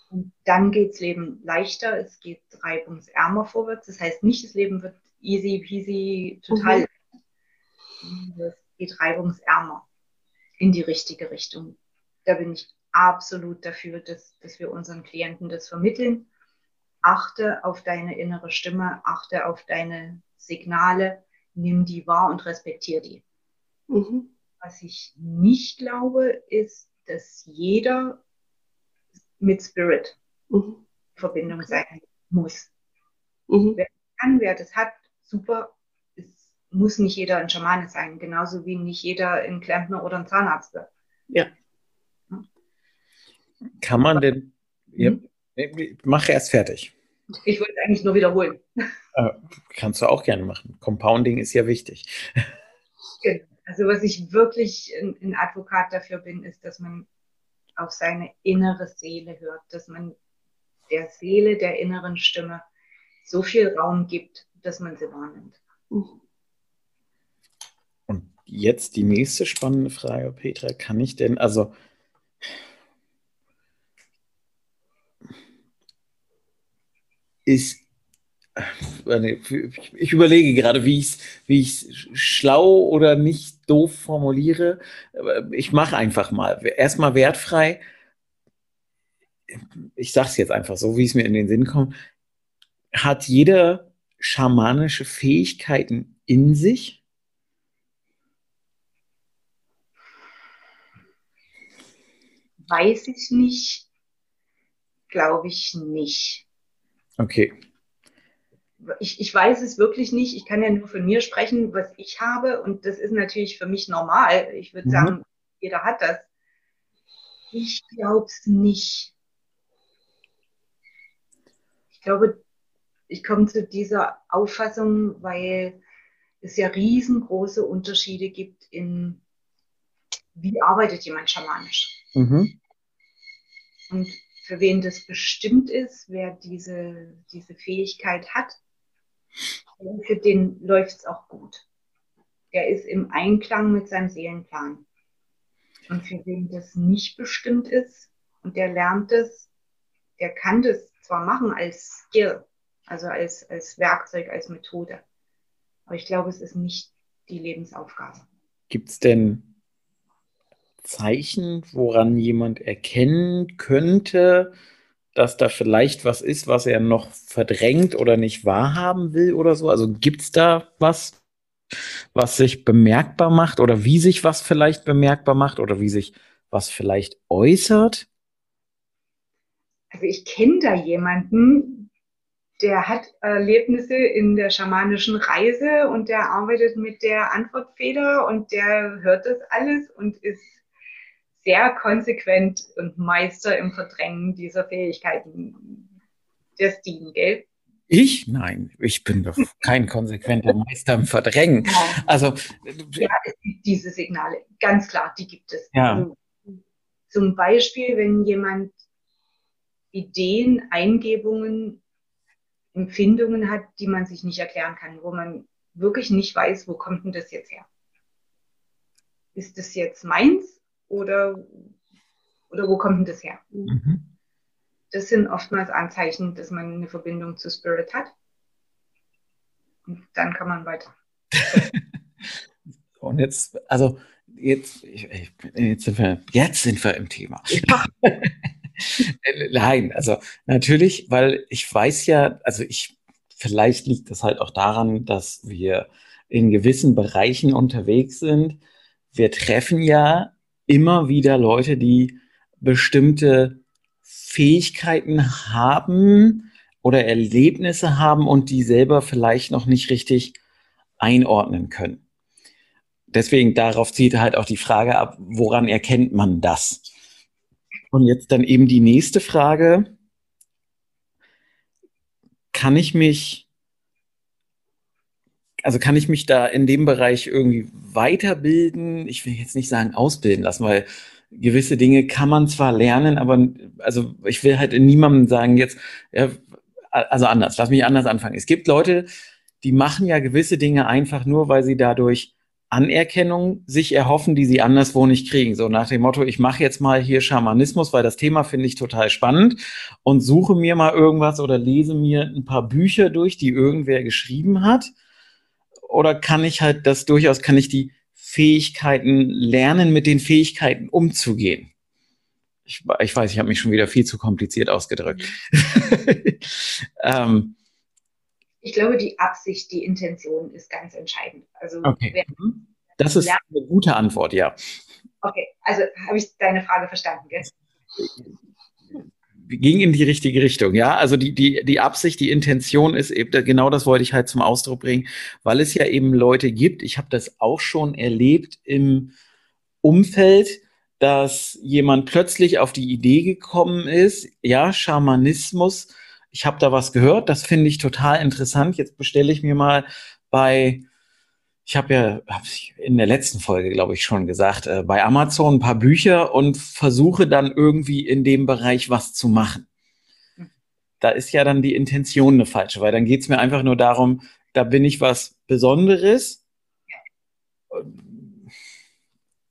Und dann geht's Leben leichter, es geht reibungsärmer vorwärts. Das heißt nicht, das Leben wird easy peasy, total. Mhm. Es geht reibungsärmer in die richtige Richtung. Da bin ich absolut dafür, dass, dass wir unseren Klienten das vermitteln. Achte auf deine innere Stimme, achte auf deine Signale, nimm die wahr und respektiere die. Mhm. Was ich nicht glaube, ist, dass jeder mit Spirit mhm. in Verbindung sein muss. Mhm. Wer kann, wer das hat, super. Es muss nicht jeder ein Schamane sein, genauso wie nicht jeder ein Klempner oder ein Zahnarzt wird. Ja. Kann man denn, ja, mhm. mach erst fertig. Ich wollte eigentlich nur wiederholen. Äh, kannst du auch gerne machen. Compounding ist ja wichtig. Genau. Also was ich wirklich ein Advokat dafür bin, ist, dass man auf seine innere Seele hört, dass man der Seele, der inneren Stimme so viel Raum gibt, dass man sie wahrnimmt. Und jetzt die nächste spannende Frage, Petra. Kann ich denn, also ist ich überlege gerade, wie ich es wie schlau oder nicht doof formuliere. Ich mache einfach mal. Erstmal wertfrei. Ich sage es jetzt einfach so, wie es mir in den Sinn kommt. Hat jeder schamanische Fähigkeiten in sich? Weiß ich nicht. Glaube ich nicht. Okay ich, ich weiß es wirklich nicht. Ich kann ja nur von mir sprechen, was ich habe. Und das ist natürlich für mich normal. Ich würde mhm. sagen, jeder hat das. Ich glaube es nicht. Ich glaube, ich komme zu dieser Auffassung, weil es ja riesengroße Unterschiede gibt in, wie arbeitet jemand schamanisch. Mhm. Und für wen das bestimmt ist, wer diese, diese Fähigkeit hat, für den läuft es auch gut. Der ist im Einklang mit seinem Seelenplan. Und für wen das nicht bestimmt ist und der lernt es, der kann das zwar machen als Skill, also als, als Werkzeug, als Methode, aber ich glaube, es ist nicht die Lebensaufgabe. Gibt es denn Zeichen, woran jemand erkennen könnte, dass da vielleicht was ist, was er noch verdrängt oder nicht wahrhaben will oder so? Also gibt es da was, was sich bemerkbar macht oder wie sich was vielleicht bemerkbar macht oder wie sich was vielleicht äußert? Also ich kenne da jemanden, der hat Erlebnisse in der schamanischen Reise und der arbeitet mit der Antwortfeder und der hört das alles und ist sehr konsequent und Meister im Verdrängen dieser Fähigkeiten der Steam, gell? Ich? Nein, ich bin doch [LAUGHS] kein konsequenter Meister im Verdrängen. Ja. Also, ja, diese Signale, ganz klar, die gibt es. Ja. Also, zum Beispiel, wenn jemand Ideen, Eingebungen, Empfindungen hat, die man sich nicht erklären kann, wo man wirklich nicht weiß, wo kommt denn das jetzt her? Ist das jetzt meins oder, oder wo kommt denn das her? Mhm. Das sind oftmals Anzeichen, dass man eine Verbindung zu Spirit hat. Und dann kann man weiter. [LAUGHS] Und jetzt, also jetzt, jetzt, sind wir, jetzt sind wir im Thema. Ja. [LAUGHS] [LAUGHS] Nein, also natürlich, weil ich weiß ja, also ich, vielleicht liegt das halt auch daran, dass wir in gewissen Bereichen unterwegs sind. Wir treffen ja immer wieder Leute, die bestimmte Fähigkeiten haben oder Erlebnisse haben und die selber vielleicht noch nicht richtig einordnen können. Deswegen darauf zieht halt auch die Frage ab, woran erkennt man das? Und jetzt dann eben die nächste Frage. Kann ich mich also kann ich mich da in dem Bereich irgendwie weiterbilden? Ich will jetzt nicht sagen ausbilden lassen, weil gewisse Dinge kann man zwar lernen, aber also ich will halt niemandem sagen jetzt, ja, also anders, lass mich anders anfangen. Es gibt Leute, die machen ja gewisse Dinge einfach nur, weil sie dadurch Anerkennung sich erhoffen, die sie anderswo nicht kriegen. So nach dem Motto, ich mache jetzt mal hier Schamanismus, weil das Thema finde ich total spannend und suche mir mal irgendwas oder lese mir ein paar Bücher durch, die irgendwer geschrieben hat. Oder kann ich halt das durchaus, kann ich die Fähigkeiten lernen, mit den Fähigkeiten umzugehen? Ich, ich weiß, ich habe mich schon wieder viel zu kompliziert ausgedrückt. [LAUGHS] ähm, ich glaube, die Absicht, die Intention ist ganz entscheidend. Also okay. Mhm. das ist eine gute Antwort, ja. Okay, also habe ich deine Frage verstanden, gell? ging in die richtige Richtung, ja. Also die, die, die Absicht, die Intention ist eben, genau das wollte ich halt zum Ausdruck bringen, weil es ja eben Leute gibt, ich habe das auch schon erlebt im Umfeld, dass jemand plötzlich auf die Idee gekommen ist, ja, Schamanismus ich habe da was gehört, das finde ich total interessant. Jetzt bestelle ich mir mal bei, ich habe ja hab in der letzten Folge, glaube ich, schon gesagt, äh, bei Amazon ein paar Bücher und versuche dann irgendwie in dem Bereich was zu machen. Da ist ja dann die Intention eine falsche, weil dann geht es mir einfach nur darum, da bin ich was Besonderes.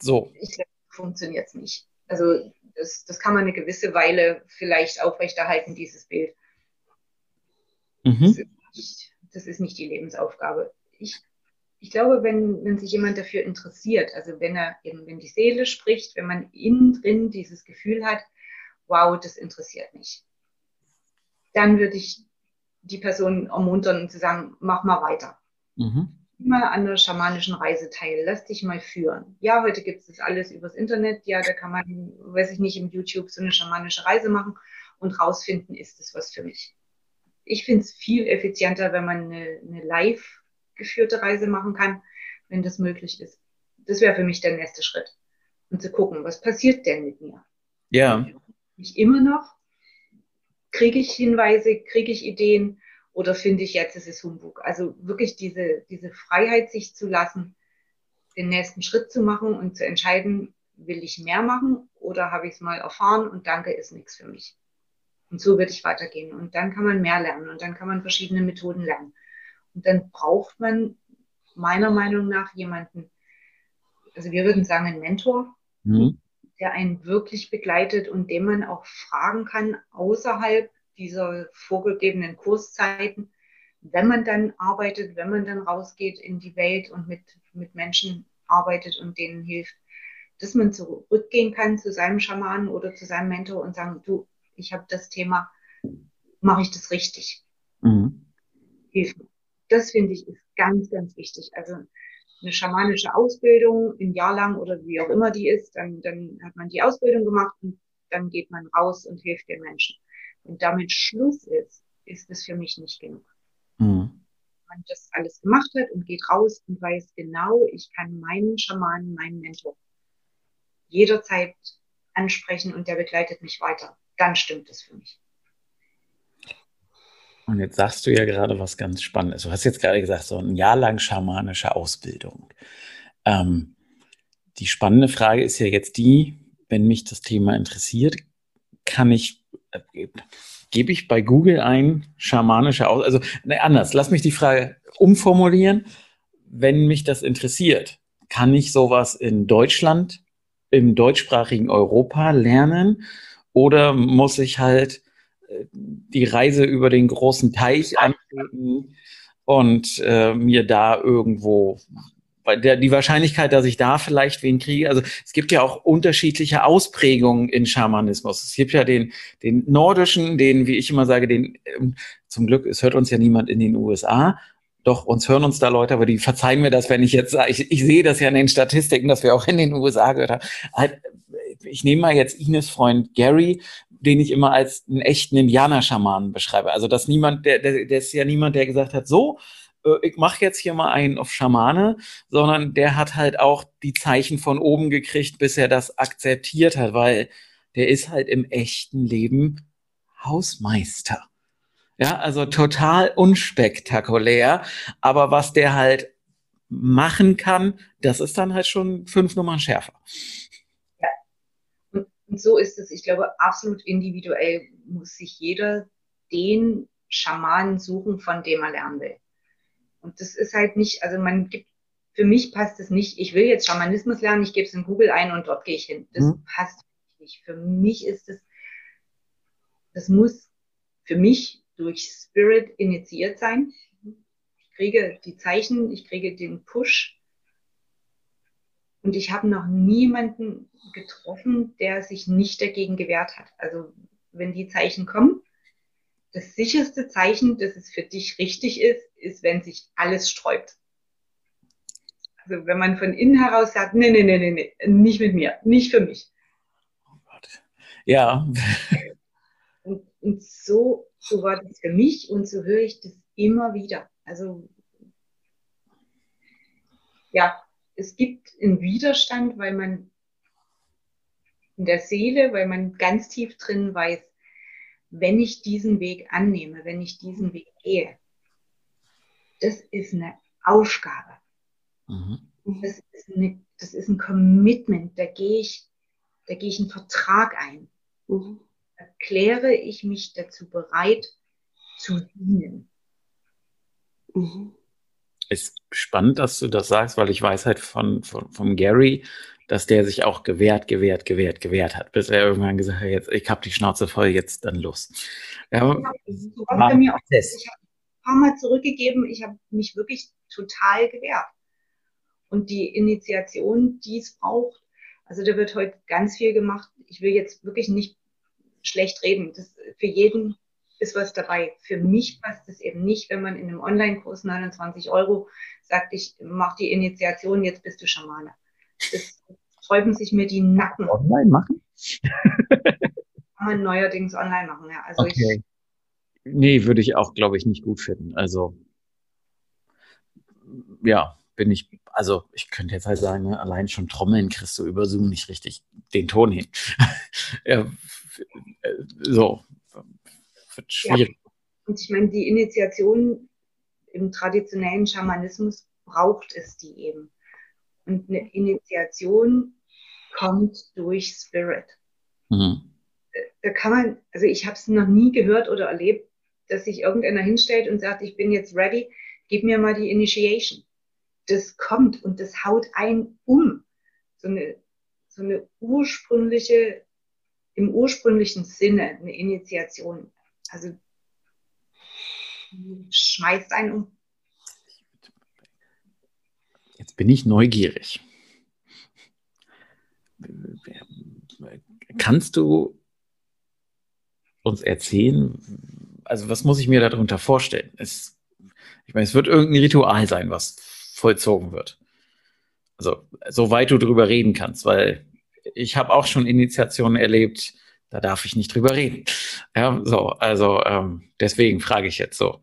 So. Ich glaube, funktioniert es nicht. Also das, das kann man eine gewisse Weile vielleicht aufrechterhalten, dieses Bild. Mhm. Das, ist nicht, das, ist nicht, die Lebensaufgabe. Ich, ich glaube, wenn, wenn sich jemand dafür interessiert, also wenn er eben, wenn die Seele spricht, wenn man innen drin dieses Gefühl hat, wow, das interessiert mich, dann würde ich die Person ermuntern und zu sagen, mach mal weiter. Mhm. Mal an der schamanischen Reise teil, lass dich mal führen. Ja, heute gibt es das alles übers Internet, ja, da kann man, weiß ich nicht, im YouTube so eine schamanische Reise machen und rausfinden, ist das was für mich ich finde es viel effizienter, wenn man eine, eine live geführte Reise machen kann, wenn das möglich ist. Das wäre für mich der nächste Schritt. Und zu gucken, was passiert denn mit mir? Ja. Ich immer noch? Kriege ich Hinweise, kriege ich Ideen oder finde ich jetzt, es ist Humbug? Also wirklich diese, diese Freiheit, sich zu lassen, den nächsten Schritt zu machen und zu entscheiden, will ich mehr machen oder habe ich es mal erfahren und danke, ist nichts für mich. Und so würde ich weitergehen. Und dann kann man mehr lernen und dann kann man verschiedene Methoden lernen. Und dann braucht man meiner Meinung nach jemanden, also wir würden sagen, einen Mentor, mhm. der einen wirklich begleitet und dem man auch fragen kann außerhalb dieser vorgegebenen Kurszeiten, wenn man dann arbeitet, wenn man dann rausgeht in die Welt und mit, mit Menschen arbeitet und denen hilft, dass man zurückgehen kann zu seinem Schamanen oder zu seinem Mentor und sagen, du, ich habe das Thema, mache ich das richtig? Mhm. Das finde ich ist ganz, ganz wichtig. Also eine schamanische Ausbildung ein Jahr lang oder wie auch immer die ist, dann, dann hat man die Ausbildung gemacht und dann geht man raus und hilft den Menschen. Wenn damit Schluss ist, ist es für mich nicht genug. Mhm. Wenn man das alles gemacht hat und geht raus und weiß genau, ich kann meinen Schamanen, meinen Mentor jederzeit ansprechen und der begleitet mich weiter dann stimmt es für mich. Und jetzt sagst du ja gerade was ganz Spannendes. Du hast jetzt gerade gesagt, so ein Jahr lang schamanische Ausbildung. Ähm, die spannende Frage ist ja jetzt die, wenn mich das Thema interessiert, kann ich, äh, gebe ich bei Google ein schamanische Ausbildung, also ne, anders, lass mich die Frage umformulieren. Wenn mich das interessiert, kann ich sowas in Deutschland, im deutschsprachigen Europa lernen? Oder muss ich halt äh, die Reise über den großen Teich antreten und äh, mir da irgendwo der, die Wahrscheinlichkeit, dass ich da vielleicht wen kriege, also es gibt ja auch unterschiedliche Ausprägungen in Schamanismus. Es gibt ja den, den nordischen, den, wie ich immer sage, den, ähm, zum Glück, es hört uns ja niemand in den USA, doch uns hören uns da Leute, aber die verzeihen mir das, wenn ich jetzt sage, ich, ich sehe das ja in den Statistiken, dass wir auch in den USA gehört haben. Ich nehme mal jetzt Ines Freund Gary, den ich immer als einen echten Indianer-Schamanen beschreibe. Also, dass niemand, der, der, der ist ja niemand, der gesagt hat, so, äh, ich mache jetzt hier mal einen auf Schamane, sondern der hat halt auch die Zeichen von oben gekriegt, bis er das akzeptiert hat, weil der ist halt im echten Leben Hausmeister. Ja, also total unspektakulär, aber was der halt machen kann, das ist dann halt schon fünf Nummern schärfer. Und so ist es, ich glaube, absolut individuell muss sich jeder den Schamanen suchen, von dem er lernen will. Und das ist halt nicht, also man gibt, für mich passt es nicht, ich will jetzt Schamanismus lernen, ich gebe es in Google ein und dort gehe ich hin. Das mhm. passt nicht. Für mich ist es, das muss für mich durch Spirit initiiert sein. Ich kriege die Zeichen, ich kriege den Push. Und ich habe noch niemanden getroffen, der sich nicht dagegen gewehrt hat. Also wenn die Zeichen kommen, das sicherste Zeichen, dass es für dich richtig ist, ist, wenn sich alles sträubt. Also wenn man von innen heraus sagt, nee, nee, nee, nee, nee, nicht mit mir, nicht für mich. Oh Gott. Ja. [LAUGHS] Und, und so, so war das für mich und so höre ich das immer wieder. Also ja, es gibt einen Widerstand, weil man in der Seele, weil man ganz tief drin weiß, wenn ich diesen Weg annehme, wenn ich diesen Weg gehe, das ist eine Aufgabe. Mhm. Das, ist eine, das ist ein Commitment, da gehe ich, da gehe ich einen Vertrag ein. Mhm. Erkläre ich mich dazu bereit zu dienen. Mhm. Ist spannend, dass du das sagst, weil ich weiß halt von, von, von Gary, dass der sich auch gewehrt, gewehrt, gewehrt, gewehrt hat, bis er irgendwann gesagt hat, jetzt, ich habe die Schnauze voll, jetzt dann los. Ja, ja so bei mir auch. Ich habe ein paar Mal zurückgegeben, ich habe mich wirklich total gewehrt. Und die Initiation, die es braucht, also da wird heute ganz viel gemacht. Ich will jetzt wirklich nicht schlecht reden. Das, für jeden ist was dabei. Für mich passt es eben nicht, wenn man in einem Online-Kurs 29 Euro sagt, ich mache die Initiation, jetzt bist du Schamane. Das sträuben sich mir die Nacken. Online machen? Kann man neuerdings online machen, ja. Also okay. ich, nee, würde ich auch, glaube ich, nicht gut finden. Also, ja, bin ich, also ich könnte jetzt halt sagen, ne, allein schon Trommeln kriegst du über Zoom nicht richtig den Ton hin. [LAUGHS] ja, so, wird schwierig. Ja. Und ich meine, die Initiation im traditionellen Schamanismus braucht es die eben. Und eine Initiation kommt durch Spirit. Mhm. Da kann man, also ich habe es noch nie gehört oder erlebt, dass sich irgendeiner hinstellt und sagt, ich bin jetzt ready, gib mir mal die Initiation. Das kommt und das haut ein um. So eine, so eine ursprüngliche, im ursprünglichen Sinne eine Initiation. Also schmeißt einen um. Jetzt bin ich neugierig. Kannst du uns erzählen, also was muss ich mir darunter vorstellen? Es, ich meine, es wird irgendein Ritual sein, was vollzogen wird. Also, soweit du drüber reden kannst, weil ich habe auch schon Initiationen erlebt, da darf ich nicht drüber reden. Ja, so, also ähm, deswegen frage ich jetzt so.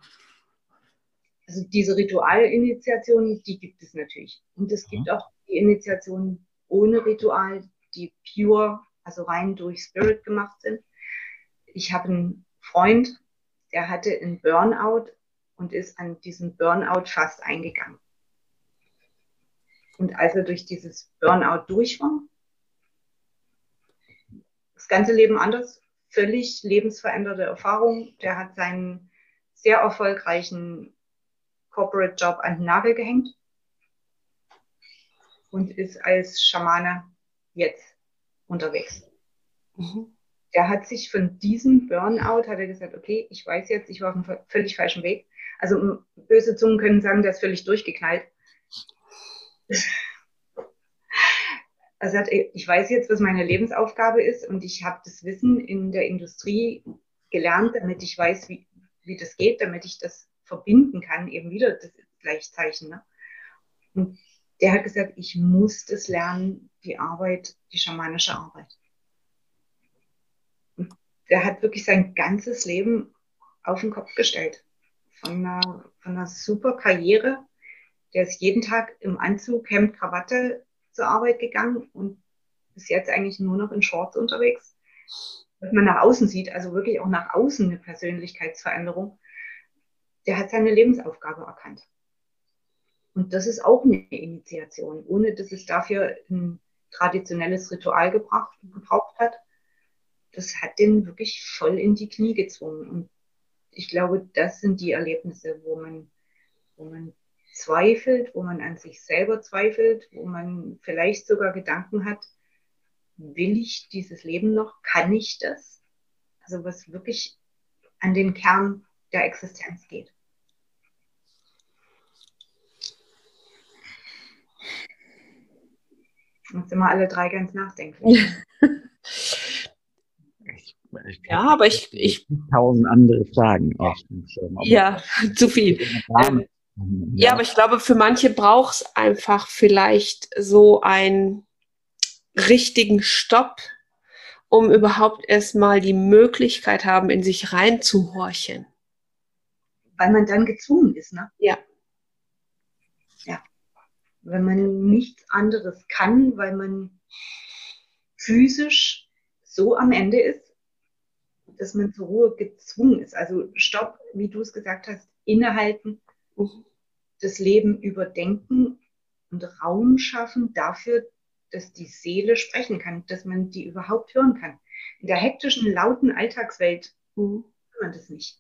Also diese Ritualinitiationen, die gibt es natürlich. Und es gibt mhm. auch die Initiationen ohne Ritual, die pure, also rein durch Spirit gemacht sind. Ich habe einen Freund, der hatte einen Burnout und ist an diesen Burnout fast eingegangen. Und als er durch dieses Burnout durch war, das ganze Leben anders, völlig lebensveränderte Erfahrung. Der hat seinen sehr erfolgreichen Corporate Job an den Nagel gehängt und ist als Schamane jetzt unterwegs. Mhm. Der hat sich von diesem Burnout, hat er gesagt, okay, ich weiß jetzt, ich war auf einem völlig falschen Weg. Also böse Zungen können sagen, der ist völlig durchgeknallt. Also hat, ich weiß jetzt, was meine Lebensaufgabe ist und ich habe das Wissen in der Industrie gelernt, damit ich weiß, wie, wie das geht, damit ich das verbinden kann, eben wieder das Gleichzeichen. Ne? Und der hat gesagt, ich muss das lernen, die Arbeit, die schamanische Arbeit. Und der hat wirklich sein ganzes Leben auf den Kopf gestellt. Von einer, von einer super Karriere. Der ist jeden Tag im Anzug, Hemd, Krawatte zur Arbeit gegangen und ist jetzt eigentlich nur noch in Shorts unterwegs. Was man nach außen sieht, also wirklich auch nach außen eine Persönlichkeitsveränderung der hat seine Lebensaufgabe erkannt. Und das ist auch eine Initiation, ohne dass es dafür ein traditionelles Ritual gebracht, gebraucht hat. Das hat den wirklich voll in die Knie gezwungen. Und ich glaube, das sind die Erlebnisse, wo man, wo man zweifelt, wo man an sich selber zweifelt, wo man vielleicht sogar Gedanken hat, will ich dieses Leben noch? Kann ich das? Also was wirklich an den Kern der Existenz geht. Jetzt sind wir alle drei ganz nachdenklich. Ich, ich ja, aber ich, ich tausend andere Fragen auf dem Schirm. Ja, [LAUGHS] zu viel. Ähm, ja. ja, aber ich glaube, für manche braucht es einfach vielleicht so einen richtigen Stopp, um überhaupt erstmal die Möglichkeit haben, in sich reinzuhorchen. Weil man dann gezwungen ist, ne? Ja. Ja. Wenn man nichts anderes kann, weil man physisch so am Ende ist, dass man zur Ruhe gezwungen ist. Also Stopp, wie du es gesagt hast, innehalten, mhm. Das Leben überdenken und Raum schaffen dafür, dass die Seele sprechen kann, dass man die überhaupt hören kann. In der hektischen, lauten Alltagswelt mhm. kann man das nicht.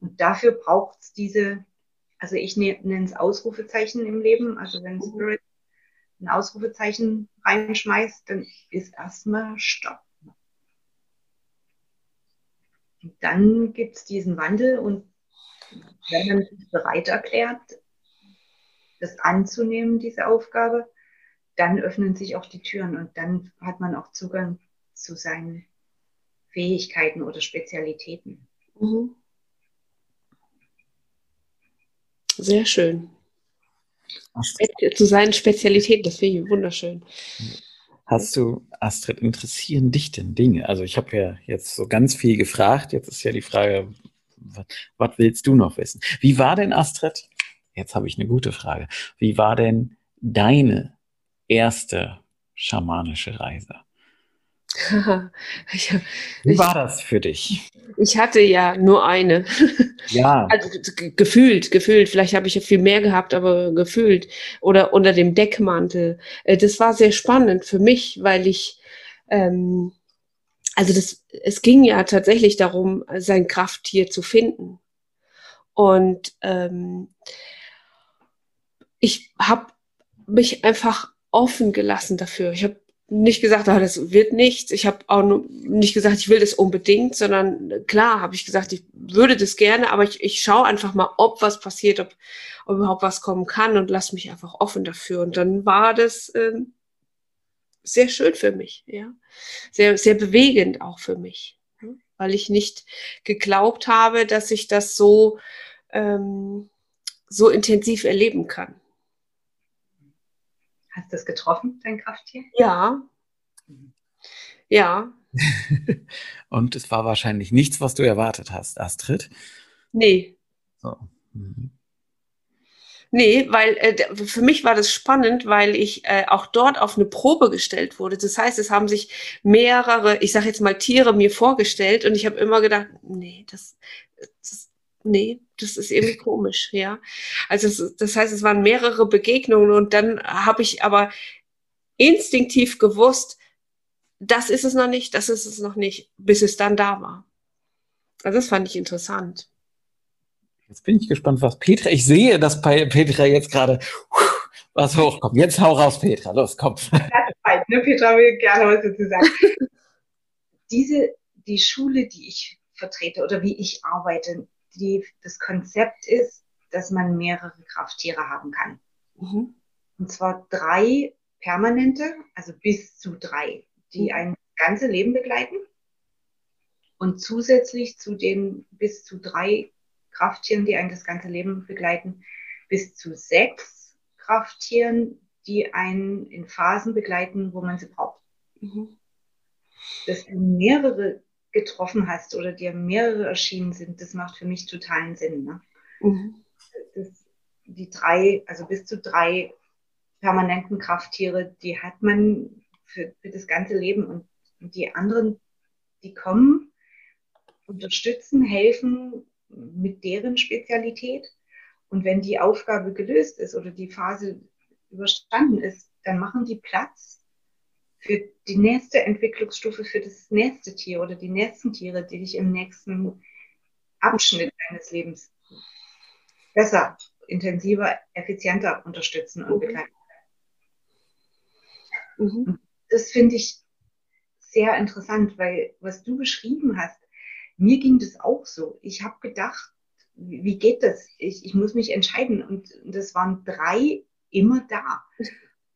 Und dafür braucht es diese, also ich ne, nenne es Ausrufezeichen im Leben, also wenn mhm. Spirit ein Ausrufezeichen reinschmeißt, dann ist erstmal Stopp. Und dann gibt es diesen Wandel und wenn man sich bereit erklärt, das anzunehmen, diese Aufgabe, dann öffnen sich auch die Türen und dann hat man auch Zugang zu seinen Fähigkeiten oder Spezialitäten. Mhm. Sehr schön. Zu seinen Spezialitäten, das finde ich wunderschön. Hast du, Astrid, interessieren dich denn Dinge? Also ich habe ja jetzt so ganz viel gefragt. Jetzt ist ja die Frage, was, was willst du noch wissen? Wie war denn, Astrid? Jetzt habe ich eine gute Frage. Wie war denn deine erste schamanische Reise? [LAUGHS] ich, Wie war das für dich? Ich hatte ja nur eine. [LAUGHS] Ja. Also gefühlt, gefühlt. Vielleicht habe ich ja viel mehr gehabt, aber gefühlt. Oder unter dem Deckmantel. Äh, das war sehr spannend für mich, weil ich, ähm, also das, es ging ja tatsächlich darum, sein Krafttier zu finden. Und ähm, ich habe mich einfach offen gelassen dafür. Ich habe nicht gesagt, oh, das wird nichts. Ich habe auch nicht gesagt, ich will das unbedingt, sondern klar habe ich gesagt, ich würde das gerne, aber ich, ich schaue einfach mal, ob was passiert, ob, ob überhaupt was kommen kann und lass mich einfach offen dafür. Und dann war das ähm, sehr schön für mich, ja, sehr sehr bewegend auch für mich, weil ich nicht geglaubt habe, dass ich das so ähm, so intensiv erleben kann. Hast du es getroffen, dein Krafttier? Ja. Mhm. Ja. [LAUGHS] Und es war wahrscheinlich nichts, was du erwartet hast, Astrid. Nee. So. Mhm. Nee, weil äh, für mich war das spannend, weil ich äh, auch dort auf eine Probe gestellt wurde. Das heißt, es haben sich mehrere, ich sage jetzt mal Tiere mir vorgestellt und ich habe immer gedacht, nee, das, das nee, das ist irgendwie komisch, ja. Also es, das heißt, es waren mehrere Begegnungen und dann habe ich aber instinktiv gewusst, das ist es noch nicht, das ist es noch nicht, bis es dann da war. Also das fand ich interessant. Jetzt bin ich gespannt, was Petra, ich sehe, dass Petra jetzt gerade was hochkommt. Jetzt hau raus, Petra, los, komm. Zeit, ne? Petra will gerne was dazu sagen. [LAUGHS] Diese, die Schule, die ich vertrete oder wie ich arbeite, die, das Konzept ist, dass man mehrere Krafttiere haben kann. Mhm. Und zwar drei permanente, also bis zu drei, die mhm. ein ganze Leben begleiten. Und zusätzlich zu den bis zu drei Krafttieren, die einen das ganze Leben begleiten, bis zu sechs Krafttieren, die einen in Phasen begleiten, wo man sie braucht. Mhm. Dass mehrere getroffen hast oder dir mehrere erschienen sind, das macht für mich totalen Sinn. Ne? Mhm. Das, die drei, also bis zu drei permanenten Krafttiere, die hat man für, für das ganze Leben und, und die anderen, die kommen, unterstützen, helfen mit deren Spezialität. Und wenn die Aufgabe gelöst ist oder die Phase überstanden ist, dann machen die Platz für die nächste Entwicklungsstufe, für das nächste Tier oder die nächsten Tiere, die dich im nächsten Abschnitt deines Lebens besser, intensiver, effizienter unterstützen und mhm. begleiten. Mhm. Das finde ich sehr interessant, weil was du beschrieben hast, mir ging das auch so. Ich habe gedacht, wie geht das? Ich, ich muss mich entscheiden. Und das waren drei immer da.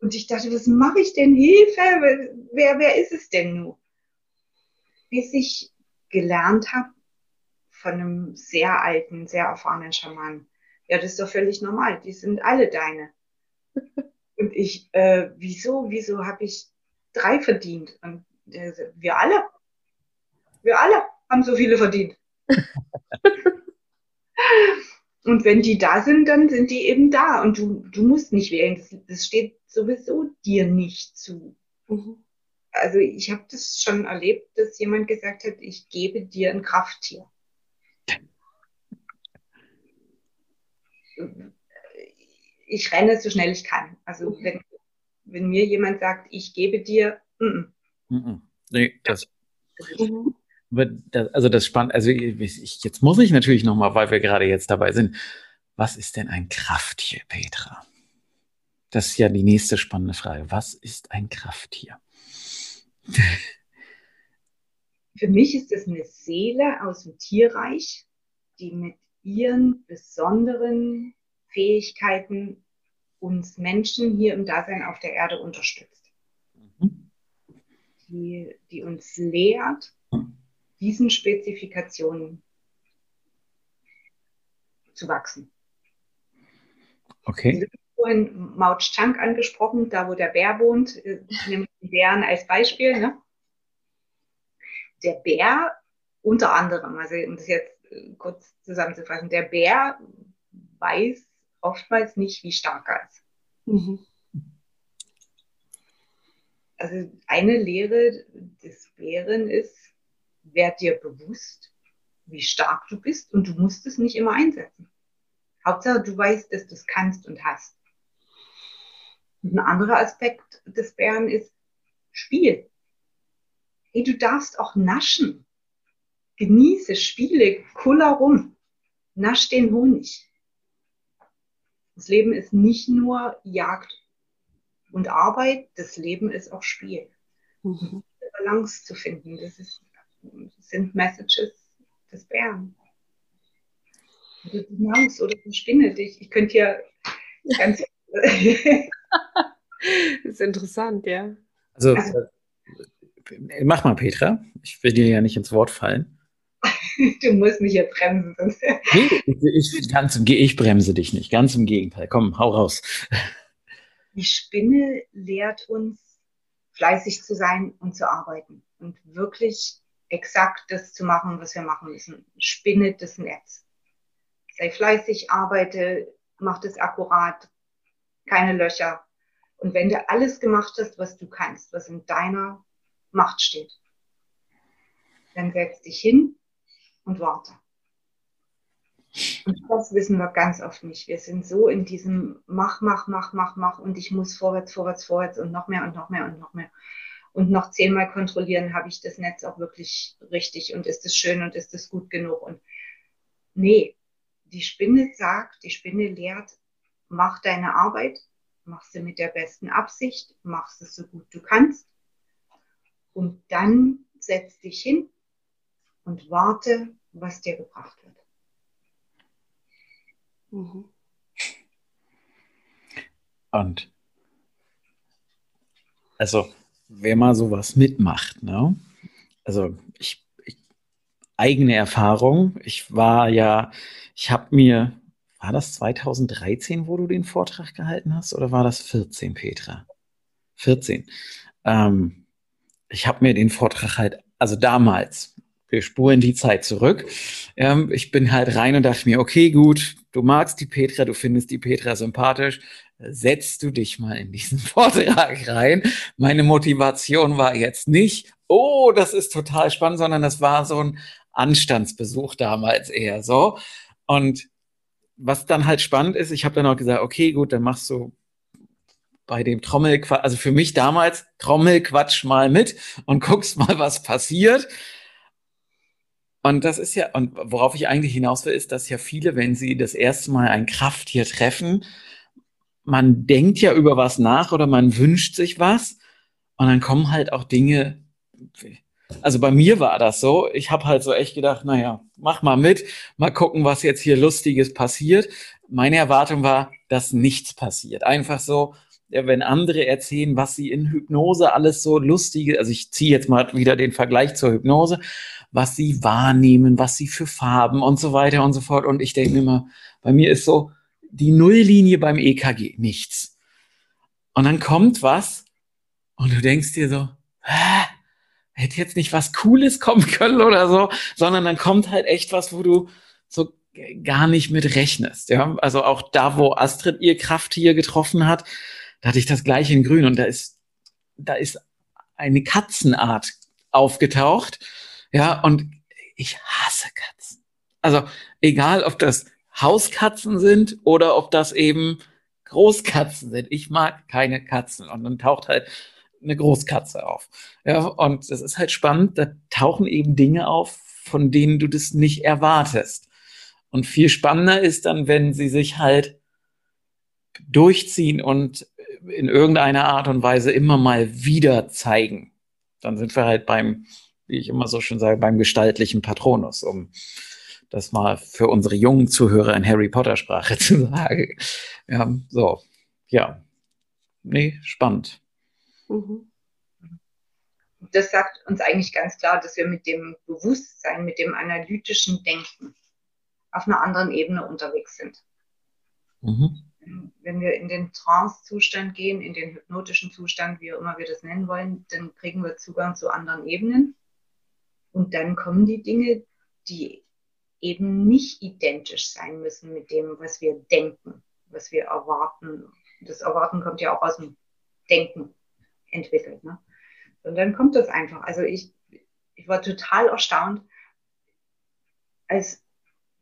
Und ich dachte, was mache ich denn? Hilfe! Wer, wer ist es denn nun? Bis ich gelernt habe von einem sehr alten, sehr erfahrenen Schaman. Ja, das ist doch völlig normal. Die sind alle deine. [LAUGHS] Und ich, äh, wieso, wieso habe ich drei verdient? Und äh, wir alle. Wir alle haben so viele verdient. [LAUGHS] Und wenn die da sind, dann sind die eben da und du, du musst nicht wählen. Das, das steht sowieso dir nicht zu. Mhm. Also ich habe das schon erlebt, dass jemand gesagt hat, ich gebe dir ein Krafttier. Ich renne so schnell ich kann. Also mhm. wenn, wenn mir jemand sagt, ich gebe dir, mm -mm. Nee, das. Mhm also das spannend, also ich, jetzt muss ich natürlich nochmal, weil wir gerade jetzt dabei sind, was ist denn ein Krafttier, Petra? Das ist ja die nächste spannende Frage. Was ist ein Krafttier? [LAUGHS] Für mich ist es eine Seele aus dem Tierreich, die mit ihren besonderen Fähigkeiten uns Menschen hier im Dasein auf der Erde unterstützt. Mhm. Die, die uns lehrt, diesen Spezifikationen zu wachsen. Okay. Vorhin Mouch Chang angesprochen, da wo der Bär wohnt, ich äh, nehme den Bären als Beispiel. Ne? Der Bär unter anderem, also um das jetzt äh, kurz zusammenzufassen, der Bär weiß oftmals nicht, wie stark er ist. Mhm. Also eine Lehre des Bären ist, werd dir bewusst, wie stark du bist und du musst es nicht immer einsetzen. Hauptsache, du weißt, dass du es kannst und hast. Und ein anderer Aspekt des Bären ist Spiel. Hey, du darfst auch naschen. Genieße, spiele, kuller rum. Nasch den Honig. Das Leben ist nicht nur Jagd und Arbeit, das Leben ist auch Spiel. Mhm. Balance zu finden, das ist sind Messages des Bären. Die Maus oder die Spinne. Ich, ich könnte hier ganz. Das [LAUGHS] ist interessant, ja. Also, also, mach mal, Petra. Ich will dir ja nicht ins Wort fallen. [LAUGHS] du musst mich ja bremsen. nee, ich, ich, ganz im, ich bremse dich nicht. Ganz im Gegenteil. Komm, hau raus. Die Spinne lehrt uns, fleißig zu sein und zu arbeiten und wirklich exakt das zu machen, was wir machen müssen. Spinne das Netz. Sei fleißig, arbeite, mach das akkurat, keine Löcher. Und wenn du alles gemacht hast, was du kannst, was in deiner Macht steht, dann setz dich hin und warte. Und das wissen wir ganz oft nicht. Wir sind so in diesem Mach, mach, mach, mach, mach und ich muss vorwärts, vorwärts, vorwärts und noch mehr und noch mehr und noch mehr und noch zehnmal kontrollieren, habe ich das Netz auch wirklich richtig und ist es schön und ist es gut genug. Und nee, die Spinne sagt, die Spinne lehrt, mach deine Arbeit, mach sie mit der besten Absicht, mach sie so gut du kannst und dann setz dich hin und warte, was dir gebracht wird. Mhm. Und also wer mal sowas mitmacht, ne? Also ich, ich eigene Erfahrung. Ich war ja, ich habe mir, war das 2013, wo du den Vortrag gehalten hast, oder war das 14, Petra? 14. Ähm, ich habe mir den Vortrag halt, also damals, wir spuren die Zeit zurück. Ähm, ich bin halt rein und dachte mir, okay, gut, du magst die Petra, du findest die Petra sympathisch, setzt du dich mal in diesen [LAUGHS] Vortrag rein. Meine Motivation war jetzt nicht, oh, das ist total spannend, sondern das war so ein Anstandsbesuch damals eher so. Und was dann halt spannend ist, ich habe dann auch gesagt, okay, gut, dann machst du bei dem Trommelquatsch, also für mich damals Trommelquatsch mal mit und [LAUGHS] guckst mal, was passiert. Und das ist ja, und worauf ich eigentlich hinaus will, ist, dass ja viele, wenn sie das erste Mal ein Krafttier treffen, man denkt ja über was nach oder man wünscht sich was und dann kommen halt auch Dinge. Also bei mir war das so. Ich habe halt so echt gedacht, naja, mach mal mit, mal gucken, was jetzt hier Lustiges passiert. Meine Erwartung war, dass nichts passiert. Einfach so, wenn andere erzählen, was sie in Hypnose alles so lustige, also ich ziehe jetzt mal wieder den Vergleich zur Hypnose, was sie wahrnehmen, was sie für Farben und so weiter und so fort. Und ich denke mir immer, bei mir ist so die Nulllinie beim EKG, nichts. Und dann kommt was und du denkst dir so, Hä? Hätte jetzt nicht was Cooles kommen können oder so, sondern dann kommt halt echt was, wo du so gar nicht mit rechnest. Ja, also auch da, wo Astrid ihr Krafttier getroffen hat, da hatte ich das gleiche in Grün und da ist, da ist eine Katzenart aufgetaucht. Ja, und ich hasse Katzen. Also egal, ob das Hauskatzen sind oder ob das eben Großkatzen sind. Ich mag keine Katzen. Und dann taucht halt eine Großkatze auf. Ja, und das ist halt spannend. Da tauchen eben Dinge auf, von denen du das nicht erwartest. Und viel spannender ist dann, wenn sie sich halt durchziehen und in irgendeiner Art und Weise immer mal wieder zeigen. Dann sind wir halt beim, wie ich immer so schön sage, beim gestaltlichen Patronus, um das mal für unsere jungen Zuhörer in Harry Potter Sprache [LAUGHS] zu sagen. Ja, so, ja. Nee, spannend. Mhm. Das sagt uns eigentlich ganz klar, dass wir mit dem Bewusstsein, mit dem analytischen Denken auf einer anderen Ebene unterwegs sind. Mhm. Wenn wir in den Trance-Zustand gehen, in den hypnotischen Zustand, wie auch immer wir das nennen wollen, dann kriegen wir Zugang zu anderen Ebenen. Und dann kommen die Dinge, die eben nicht identisch sein müssen mit dem, was wir denken, was wir erwarten. Das Erwarten kommt ja auch aus dem Denken entwickelt. Ne? Und dann kommt das einfach. Also ich, ich war total erstaunt, als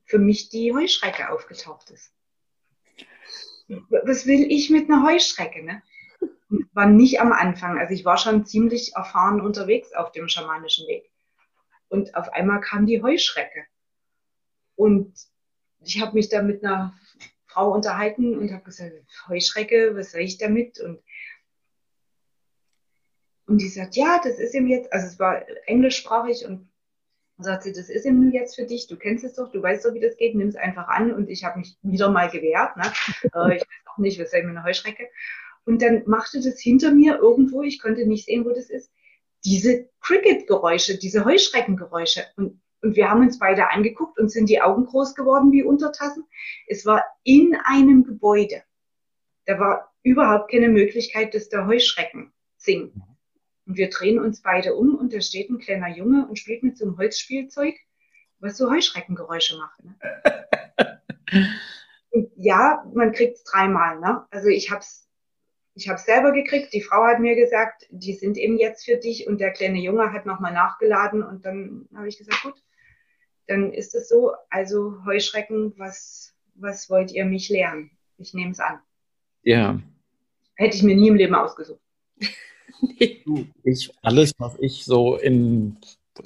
für mich die Heuschrecke aufgetaucht ist. Was will ich mit einer Heuschrecke? Ne? War nicht am Anfang. Also ich war schon ziemlich erfahren unterwegs auf dem schamanischen Weg. Und auf einmal kam die Heuschrecke. Und ich habe mich da mit einer Frau unterhalten und habe gesagt, Heuschrecke, was soll ich damit? Und, und die sagt, ja, das ist ihm jetzt, also es war englischsprachig und sagt sie, das ist ihm jetzt für dich, du kennst es doch, du weißt doch, wie das geht, nimm es einfach an. Und ich habe mich wieder mal gewehrt. Ne? [LAUGHS] Äh, ich weiß auch nicht, was soll ich mit einer Heuschrecke? Und dann machte das hinter mir irgendwo, ich konnte nicht sehen, wo das ist, diese Cricket-Geräusche, diese Heuschreckengeräusche. Und und wir haben uns beide angeguckt und sind die Augen groß geworden wie Untertassen. Es war in einem Gebäude. Da war überhaupt keine Möglichkeit, dass der Heuschrecken singt. Und wir drehen uns beide um und da steht ein kleiner Junge und spielt mit so einem Holzspielzeug, was so Heuschreckengeräusche macht. Ne? [LAUGHS] ja, man kriegt es dreimal. Ne? Also ich habe es ich habe selber gekriegt. Die Frau hat mir gesagt, die sind eben jetzt für dich und der kleine Junge hat nochmal nachgeladen und dann habe ich gesagt, gut, dann ist es so, also Heuschrecken, was, was wollt ihr mich lernen? Ich nehme es an. Ja. Hätte ich mir nie im Leben ausgesucht. [LAUGHS] [LAUGHS] ich, alles, was ich so in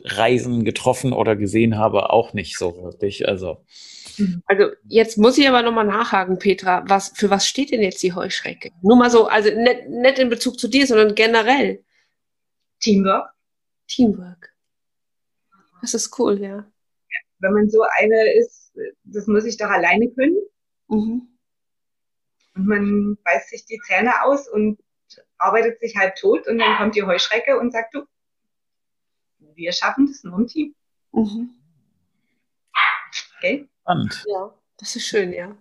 Reisen getroffen oder gesehen habe, auch nicht so wirklich. Also. Also jetzt muss ich aber nochmal nachhaken, Petra. Was, für was steht denn jetzt die Heuschrecke? Nur mal so, also nicht, nicht in Bezug zu dir, sondern generell. Teamwork. Teamwork. Das ist cool, ja wenn man so eine ist, das muss ich doch alleine können. Mhm. Und man beißt sich die Zähne aus und arbeitet sich halb tot und dann kommt die Heuschrecke und sagt, du, wir schaffen das nur im Team. Mhm. Okay? Spannend. Ja, das ist schön, ja.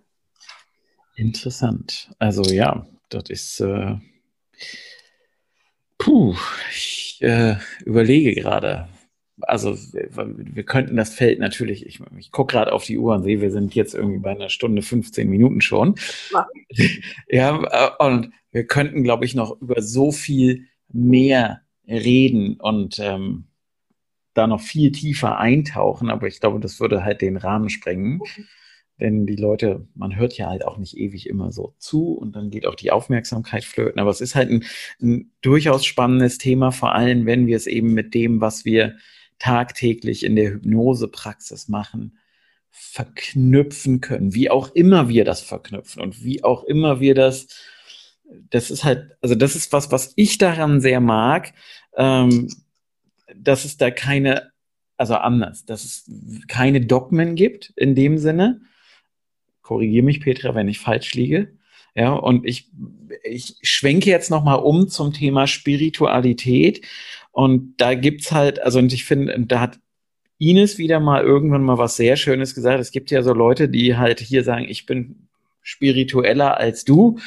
Interessant. Also ja, das ist äh, puh, ich äh, überlege gerade, also wir könnten das Feld natürlich, ich, ich gucke gerade auf die Uhr und sehe, wir sind jetzt irgendwie bei einer Stunde 15 Minuten schon. Ja, [LAUGHS] ja äh, und wir könnten, glaube ich, noch über so viel mehr reden und ähm, da noch viel tiefer eintauchen, aber ich glaube, das würde halt den Rahmen sprengen. Denn die Leute, man hört ja halt auch nicht ewig immer so zu und dann geht auch die Aufmerksamkeit flöten. Aber es ist halt ein, ein durchaus spannendes Thema, vor allem wenn wir es eben mit dem, was wir tagtäglich in der Hypnosepraxis machen, verknüpfen können, wie auch immer wir das verknüpfen und wie auch immer wir das, das ist halt, also das ist was, was ich daran sehr mag, ähm, dass es da keine, also anders, dass es keine Dogmen gibt in dem Sinne. Korrigiere mich, Petra, wenn ich falsch liege. Ja, und ich, ich schwenke jetzt nochmal um zum Thema Spiritualität. Und da gibt's halt, also und ich finde, da hat Ines wieder mal irgendwann mal was sehr Schönes gesagt. Es gibt ja so Leute, die halt hier sagen, ich bin spiritueller als du.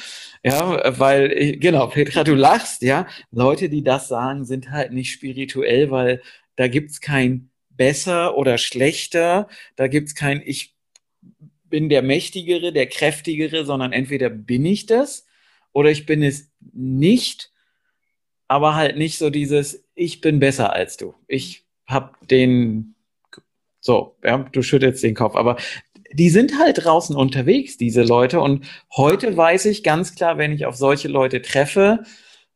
Ja, weil, genau, Petra, du lachst, ja. Leute, die das sagen, sind halt nicht spirituell, weil da gibt's kein besser oder schlechter. Da gibt's kein, ich bin der Mächtigere, der Kräftigere, sondern entweder bin ich das oder ich bin es nicht, aber halt nicht so dieses, ich bin besser als du. Ich hab den, so, ja, du schüttelst den Kopf, aber die sind halt draußen unterwegs, diese Leute. Und heute weiß ich ganz klar, wenn ich auf solche Leute treffe,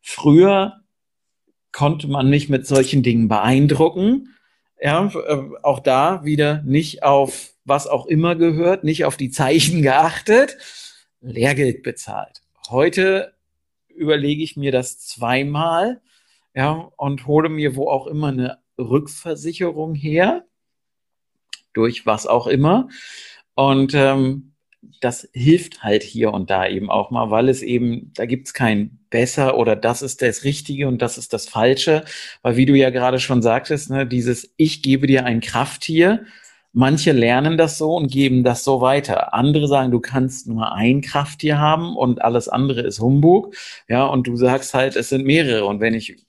früher konnte man mich mit solchen Dingen beeindrucken. Ja, äh, auch da wieder nicht auf was auch immer gehört, nicht auf die Zeichen [LAUGHS] geachtet, Lehrgeld bezahlt. Heute überlege ich mir das zweimal, ja, und hole mir wo auch immer eine Rückversicherung her, durch was auch immer. Und ähm, das hilft halt hier und da eben auch mal, weil es eben, da gibt es kein besser oder das ist das Richtige und das ist das Falsche. Weil wie du ja gerade schon sagtest, ne, dieses Ich gebe dir ein Krafttier, manche lernen das so und geben das so weiter. Andere sagen, du kannst nur ein Krafttier haben und alles andere ist Humbug. Ja, und du sagst halt, es sind mehrere. Und wenn ich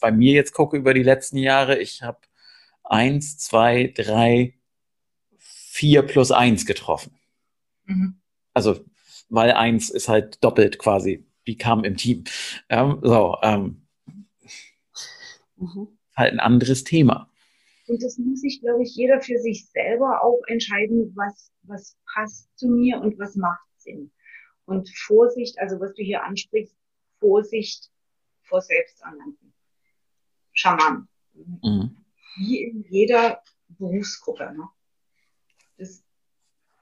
bei mir jetzt gucke über die letzten Jahre, ich habe eins, zwei, drei, vier plus eins getroffen. Mhm. Also, weil eins ist halt doppelt quasi, die kam im Team. Ähm, so, ähm, mhm. halt ein anderes Thema. Und das muss sich, glaube ich, jeder für sich selber auch entscheiden, was, was passt zu mir und was macht Sinn. Und Vorsicht, also was du hier ansprichst, Vorsicht vor Selbsternannten. Schaman. Mhm. Wie in jeder Berufsgruppe. Ne?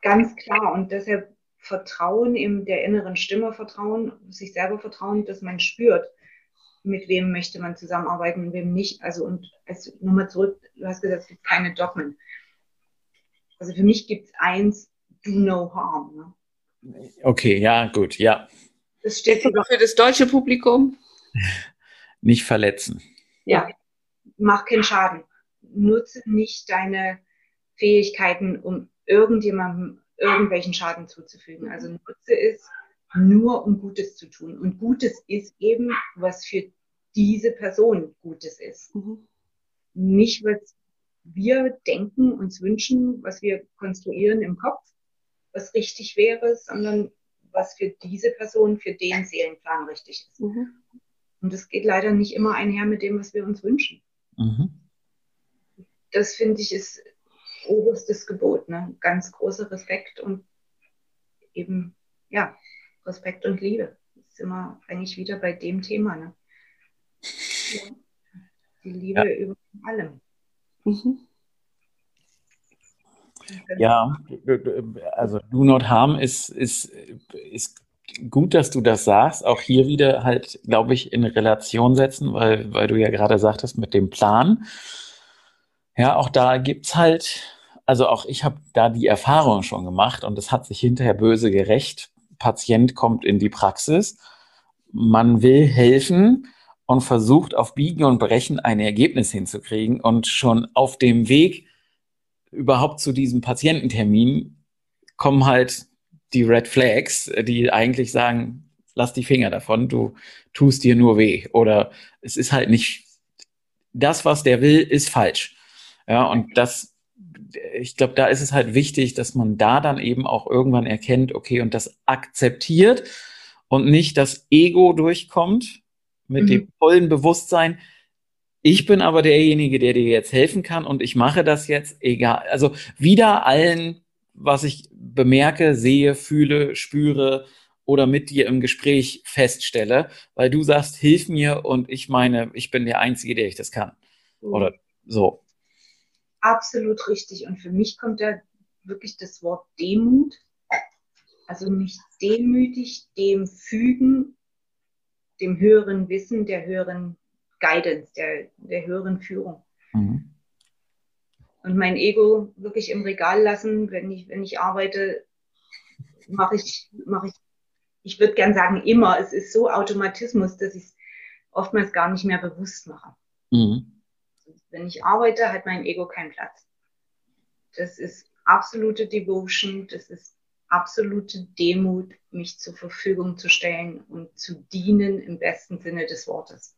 Ganz klar. Und deshalb Vertrauen in der inneren Stimme, Vertrauen, sich selber vertrauen, dass man spürt, mit wem möchte man zusammenarbeiten und wem nicht. Also und also nochmal zurück, du hast gesagt, es gibt keine Dogmen. Also für mich gibt es eins, do no harm. Ne? Okay, ja, gut, ja. Das steht sogar für das deutsche Publikum. [LAUGHS] Nicht verletzen. Ja, mach keinen Schaden. Nutze nicht deine Fähigkeiten, um irgendjemandem irgendwelchen Schaden zuzufügen. Also nutze es nur, um Gutes zu tun. Und Gutes ist eben, was für diese Person Gutes ist. Mhm. Nicht, was wir denken, uns wünschen, was wir konstruieren im Kopf, was richtig wäre, sondern was für diese Person, für den Seelenplan richtig ist. Mhm. Und das geht leider nicht immer einher mit dem, was wir uns wünschen. Mhm. Das finde ich ist oberstes Gebot, ne? Ganz großer Respekt und eben, ja, Respekt und Liebe. Das ist immer eigentlich wieder bei dem Thema, ne? Die Liebe ja. über allem. Mhm. Ja, also Do Not Harm ist, ist, ist gut, dass du das sagst. Auch hier wieder halt, glaube ich, in Relation setzen, weil, weil du ja gerade sagtest mit dem Plan. Ja, auch da gibt es halt, also auch ich habe da die Erfahrung schon gemacht und es hat sich hinterher böse gerecht. Patient kommt in die Praxis, man will helfen und versucht auf Biegen und Brechen ein Ergebnis hinzukriegen und schon auf dem Weg überhaupt zu diesem Patiententermin kommen halt die Red Flags, die eigentlich sagen, lass die Finger davon, du tust dir nur weh oder es ist halt nicht das, was der will, ist falsch. Ja, und das, ich glaube, da ist es halt wichtig, dass man da dann eben auch irgendwann erkennt, okay, und das akzeptiert und nicht das Ego durchkommt mit mhm. dem vollen Bewusstsein, ich bin aber derjenige, der dir jetzt helfen kann und ich mache das jetzt, egal. Also wieder allen, was ich bemerke, sehe, fühle, spüre oder mit dir im Gespräch feststelle, weil du sagst, hilf mir und ich meine, ich bin der Einzige, der ich das kann. Mhm. Oder So. Absolut richtig. Und für mich kommt da wirklich das Wort Demut. Also mich demütig dem fügen, dem höheren Wissen, der höheren Guidance, der, der höheren Führung. Mhm. Und mein Ego wirklich im Regal lassen, wenn ich, wenn ich arbeite, mache ich, mache ich, ich würde gern sagen immer, es ist so Automatismus, dass ich es oftmals gar nicht mehr bewusst mache. Mhm. Wenn ich arbeite, hat mein Ego keinen Platz. Das ist absolute Devotion, das ist absolute Demut, mich zur Verfügung zu stellen und zu dienen im besten Sinne des Wortes.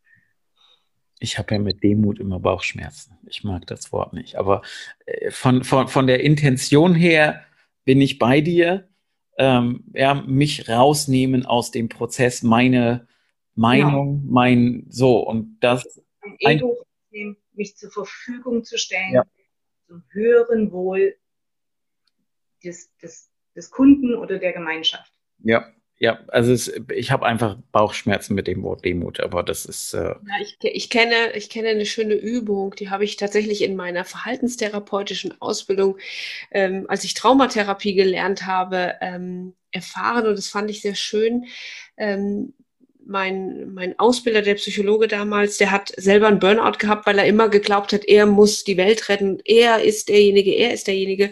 Ich habe ja mit Demut immer Bauchschmerzen. Ich mag das Wort nicht. Aber äh, von, von, von der Intention her bin ich bei dir. Ähm, ja, mich rausnehmen aus dem Prozess, meine Meinung, ja. mein so und das. Ein Ego nehmen, mich zur Verfügung zu stellen, ja. zum höheren Wohl des, des, des Kunden oder der Gemeinschaft. Ja, ja, also es, ich habe einfach Bauchschmerzen mit dem Wort Demut, aber das ist. Äh ja, ich, ich, kenne, ich kenne eine schöne Übung, die habe ich tatsächlich in meiner verhaltenstherapeutischen Ausbildung, ähm, als ich Traumatherapie gelernt habe, ähm, erfahren und das fand ich sehr schön. Ähm, mein, mein Ausbilder, der Psychologe damals, der hat selber einen Burnout gehabt, weil er immer geglaubt hat, er muss die Welt retten, er ist derjenige, er ist derjenige.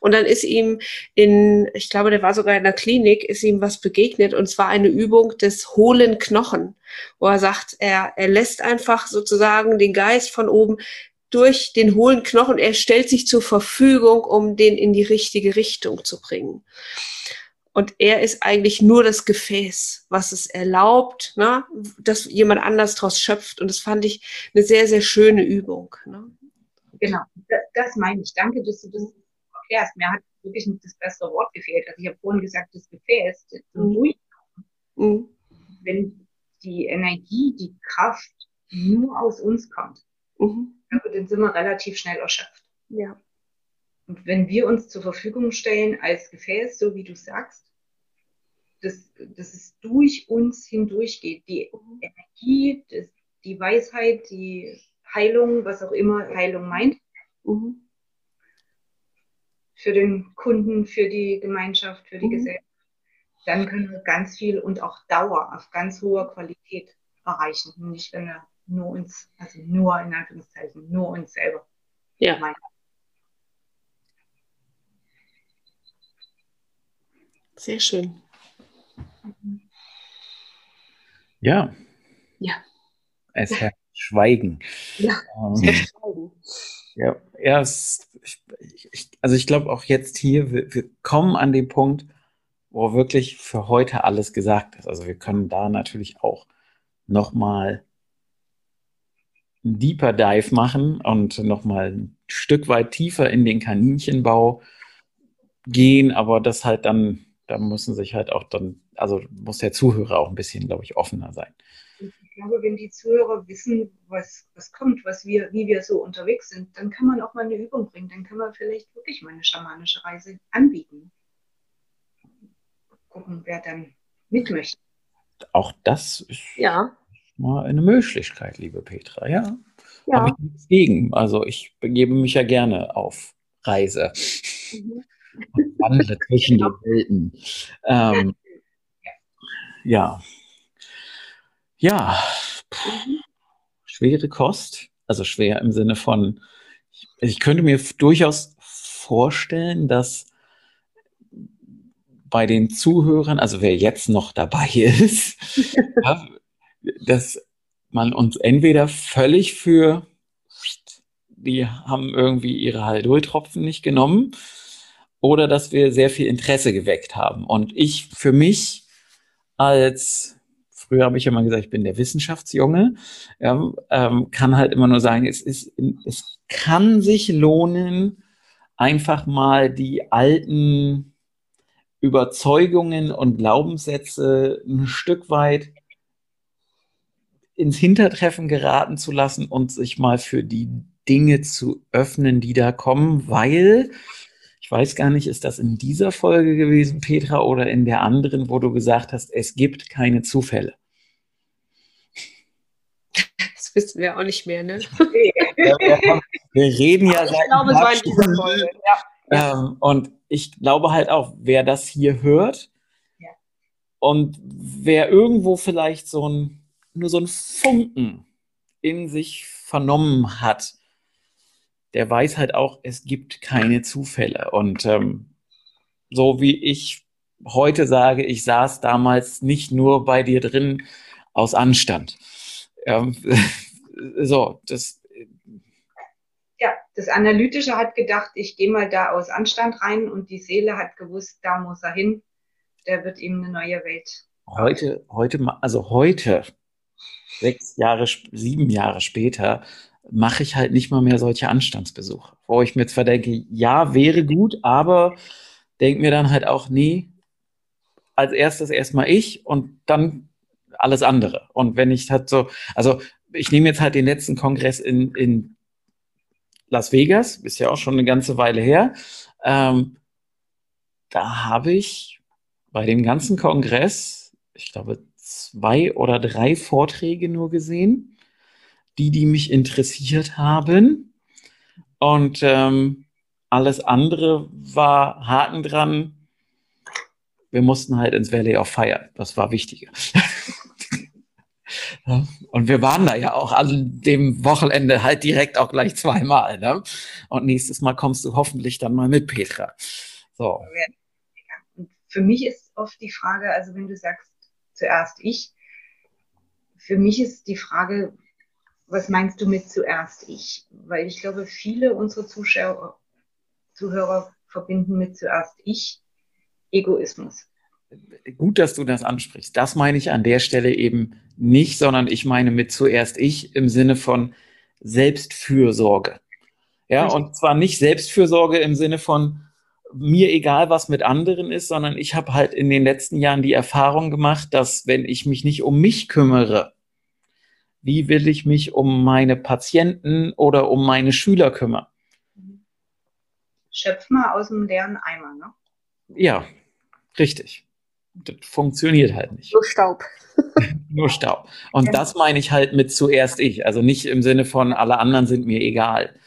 Und dann ist ihm in, ich glaube, der war sogar in der Klinik, ist ihm was begegnet und zwar eine Übung des hohlen Knochen, wo er sagt, er, er lässt einfach sozusagen den Geist von oben durch den hohlen Knochen, er stellt sich zur Verfügung, um den in die richtige Richtung zu bringen. Und er ist eigentlich nur das Gefäß, was es erlaubt, ne, dass jemand anders daraus schöpft. Und das fand ich eine sehr, sehr schöne Übung. Ne? Genau, das, das meine ich. Danke, dass du das erklärst. Mir hat wirklich nicht das bessere Wort gefehlt. Also ich habe vorhin gesagt, das Gefäß zum mhm. Durchkommen. Mhm. Wenn die Energie, die Kraft nur aus uns kommt, mhm. dann sind wir relativ schnell erschöpft. Ja. Und wenn wir uns zur Verfügung stellen als Gefäß, so wie du sagst, dass, dass es durch uns hindurchgeht. Die Energie, das, die Weisheit, die Heilung, was auch immer Heilung meint. Mhm. Für den Kunden, für die Gemeinschaft, für die mhm. Gesellschaft. Dann können wir ganz viel und auch Dauer auf ganz hoher Qualität erreichen. Nicht, wenn wir nur uns, also nur in Anführungszeichen, nur uns selber ja. meinen. Sehr schön. Ja. Ja. Es herrscht Schweigen. Ja, ähm, Schweigen. Ja, erst, ich, ich, also ich glaube auch jetzt hier, wir, wir kommen an den Punkt, wo wirklich für heute alles gesagt ist. Also wir können da natürlich auch nochmal ein Deeper Dive machen und nochmal ein Stück weit tiefer in den Kaninchenbau gehen, aber das halt dann da müssen sich halt auch dann, also muss der Zuhörer auch ein bisschen, glaube ich, offener sein. Ich glaube, wenn die Zuhörer wissen, was, was kommt, was wir, wie wir so unterwegs sind, dann kann man auch mal eine Übung bringen. Dann kann man vielleicht wirklich mal eine schamanische Reise anbieten. Gucken, wer dann mit möchte. Auch das ist ja. mal eine Möglichkeit, liebe Petra, ja. ja. Habe ich nichts gegen. Also ich begebe mich ja gerne auf Reise. Mhm und wandle zwischen den Welten. Ähm, ja. Ja. Puh. Schwere Kost. Also schwer im Sinne von, ich könnte mir durchaus vorstellen, dass bei den Zuhörern, also wer jetzt noch dabei [LAUGHS] ist, ja, dass man uns entweder völlig für, die haben irgendwie ihre Haldol-Tropfen nicht genommen, oder dass wir sehr viel Interesse geweckt haben. Und ich für mich als, früher habe ich mal gesagt, ich bin der Wissenschaftsjunge, ja, ähm, kann halt immer nur sagen, es, ist, es kann sich lohnen, einfach mal die alten Überzeugungen und Glaubenssätze ein Stück weit ins Hintertreffen geraten zu lassen und sich mal für die Dinge zu öffnen, die da kommen, weil ich weiß gar nicht, ist das in dieser Folge gewesen, Petra, oder in der anderen, wo du gesagt hast, es gibt keine Zufälle? Das wissen wir auch nicht mehr, ne? wir reden ja ich seit glaube, es war in dieser Folge. Ja. Ähm, und ich glaube halt auch, wer das hier hört Ja. und wer irgendwo vielleicht so ein, nur so ein Funken in sich vernommen hat, der weiß halt auch, es gibt keine Zufälle. Und ähm, so wie ich heute sage, ich saß damals nicht nur bei dir drin aus Anstand. Ähm, [LAUGHS] so, das, Ja, das Analytische hat gedacht, ich gehe mal da aus Anstand rein und die Seele hat gewusst, da muss er hin. Der wird ihm eine neue Welt. heute, heute, also heute, sechs Jahre, sieben Jahre später, mache ich halt nicht mal mehr solche Anstandsbesuche, wo ich mir zwar denke, ja, wäre gut, aber denke mir dann halt auch, nee, als erstes erstmal ich und dann alles andere. Und wenn ich halt so, also ich nehme jetzt halt den letzten Kongress in, in Las Vegas, ist ja auch schon eine ganze Weile her. Ähm, da habe ich bei dem ganzen Kongress, ich glaube, zwei oder drei Vorträge nur gesehen, die, die mich interessiert haben. Und ähm, alles andere war Haken dran. Wir mussten halt ins Valley of Fire. Das war wichtiger. [LAUGHS] Und wir waren da ja auch an dem Wochenende halt direkt auch gleich zweimal. Ne? Und nächstes Mal kommst du hoffentlich dann mal mit, Petra. So. Für mich ist oft die Frage, also wenn du sagst, zuerst ich, für mich ist die Frage, was meinst du mit zuerst ich? Weil ich glaube, viele unserer Zuschauer, Zuhörer verbinden mit zuerst ich Egoismus. Gut, dass du das ansprichst. Das meine ich an der Stelle eben nicht, sondern ich meine mit zuerst ich im Sinne von Selbstfürsorge. Ja, Richtig. und zwar nicht Selbstfürsorge im Sinne von mir egal, was mit anderen ist, sondern ich habe halt in den letzten Jahren die Erfahrung gemacht, dass wenn ich mich nicht um mich kümmere, wie will ich mich um meine Patienten oder um meine Schüler kümmern? Schöpf mal aus dem leeren Eimer, ne? Ja, richtig. Das funktioniert halt nicht. Nur Staub. [LAUGHS] Nur Staub. Und Ja. das meine ich halt mit zuerst ich. Also nicht im Sinne von alle anderen sind mir egal.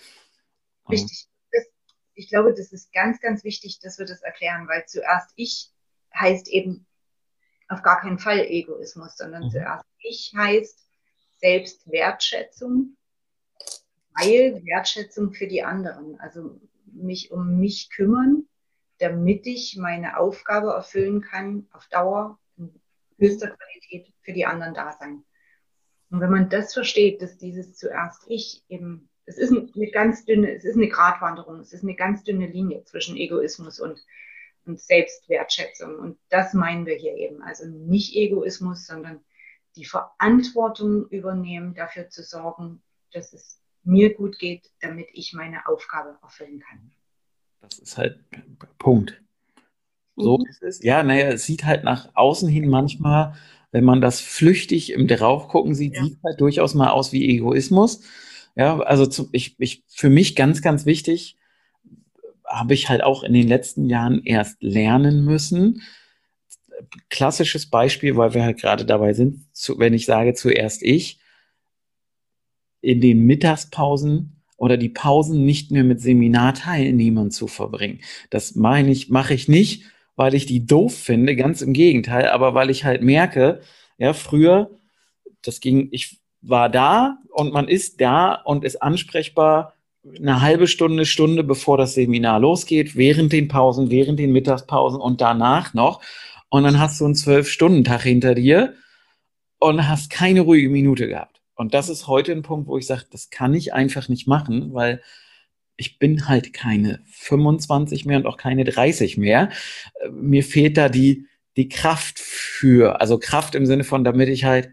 Richtig. Das, ich glaube, das ist ganz, ganz wichtig, dass wir das erklären, weil zuerst ich heißt eben auf gar keinen Fall Egoismus, sondern Mhm. zuerst ich heißt Selbstwertschätzung, weil Wertschätzung für die anderen. Also mich um mich kümmern, damit ich meine Aufgabe erfüllen kann, auf Dauer in höchster Qualität für die anderen da sein. Und wenn man das versteht, dass dieses zuerst ich eben, es ist eine ganz dünne, es ist eine Gratwanderung, es ist eine ganz dünne Linie zwischen Egoismus und, und Selbstwertschätzung. Und das meinen wir hier eben. Also nicht Egoismus, sondern die Verantwortung übernehmen, dafür zu sorgen, dass es mir gut geht, damit ich meine Aufgabe erfüllen kann. Das ist halt Punkt. So Mhm. ist es. Ja, naja, es sieht halt nach außen hin manchmal, wenn man das flüchtig im Draufgucken sieht, Ja. sieht halt durchaus mal aus wie Egoismus. Ja, also zum, ich, ich, für mich ganz, ganz wichtig, habe ich halt auch in den letzten Jahren erst lernen müssen. Klassisches Beispiel, weil wir halt gerade dabei sind, zu, wenn ich sage zuerst ich, in den Mittagspausen oder die Pausen nicht mehr mit Seminarteilnehmern zu verbringen. Das meine ich, mache ich nicht, weil ich die doof finde, ganz im Gegenteil, aber weil ich halt merke, ja, früher, das ging, ich war da und man ist da und ist ansprechbar eine halbe Stunde, Stunde, bevor das Seminar losgeht, während den Pausen, während den Mittagspausen und danach noch. Und dann hast du einen Zwölf-Stunden-Tag hinter dir und hast keine ruhige Minute gehabt. Und das ist heute ein Punkt, wo ich sage, das kann ich einfach nicht machen, weil ich bin halt keine 25 mehr und auch keine 30 mehr. Mir fehlt da die, die Kraft für, also Kraft im Sinne von, damit ich halt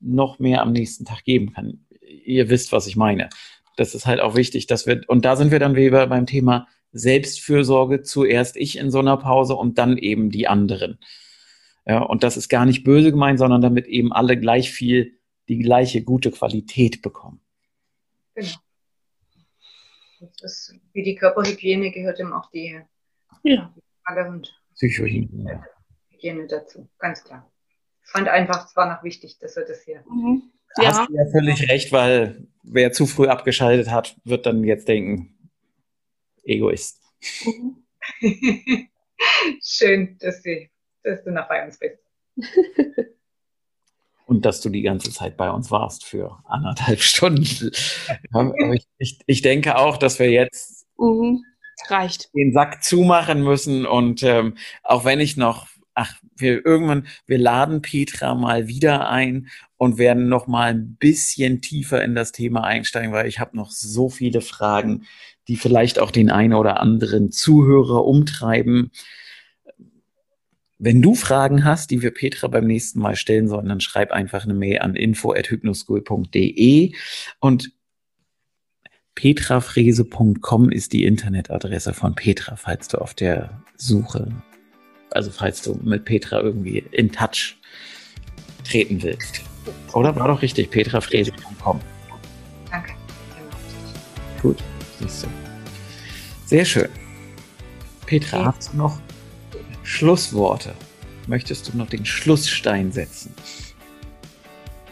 noch mehr am nächsten Tag geben kann. Ihr wisst, was ich meine. Das ist halt auch wichtig, dass wir, und da sind wir dann wieder beim Thema Selbstfürsorge, zuerst ich in so einer Pause und dann eben die anderen. Ja, und das ist gar nicht böse gemeint, sondern damit eben alle gleich viel, die gleiche gute Qualität bekommen. Genau. Das ist, wie die Körperhygiene gehört eben auch die Ja. Frage und Psychohygiene. Hygiene dazu, ganz klar. Ich fand einfach, es war noch wichtig, dass wir das hier Mhm. ja. hast du ja völlig recht, weil wer zu früh abgeschaltet hat, wird dann jetzt denken, Egoist. [LAUGHS] Schön, dass du, dass du noch bei uns bist. [LAUGHS] Und dass du die ganze Zeit bei uns warst für anderthalb Stunden. [LAUGHS] ich, ich, ich, denke auch, dass wir jetzt mhm. reicht. den Sack zumachen müssen. Und ähm, auch wenn ich noch ach, wir irgendwann, wir laden Petra mal wieder ein und werden noch mal ein bisschen tiefer in das Thema einsteigen, weil ich habe noch so viele Fragen, die vielleicht auch den einen oder anderen Zuhörer umtreiben. Wenn du Fragen hast, die wir Petra beim nächsten Mal stellen sollen, dann schreib einfach eine Mail an info@hypnoschool.de und petrafrese.com ist die Internetadresse von Petra, falls du auf der Suche also falls du mit Petra irgendwie in Touch treten willst. Oder war doch richtig, petrafrese.com. Danke. Gut, siehst du. Sehr schön. Petra, hast du noch Schlussworte? Möchtest du noch den Schlussstein setzen?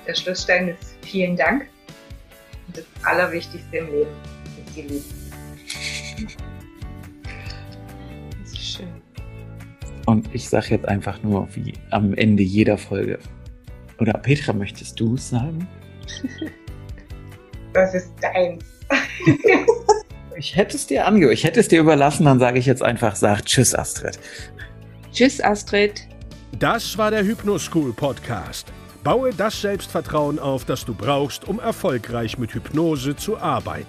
Der Schlussstein ist vielen Dank. Und das Allerwichtigste im Leben ist die Liebe. [LAUGHS] Und ich sage jetzt einfach nur, wie am Ende jeder Folge. Oder Petra, möchtest du es sagen? [LAUGHS] Das ist dein. [LAUGHS] ich hätte es dir angehört, ich hätte es dir überlassen, dann sage ich jetzt einfach, sag Tschüss, Astrid. Tschüss, Astrid. Das war der Hypnoschool Podcast. Baue das Selbstvertrauen auf, das du brauchst, um erfolgreich mit Hypnose zu arbeiten.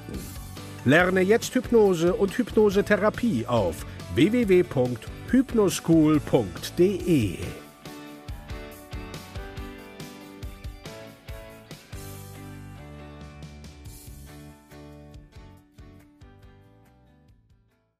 Lerne jetzt Hypnose und Hypnosetherapie auf www.hypnoschool.de hypnoschool.de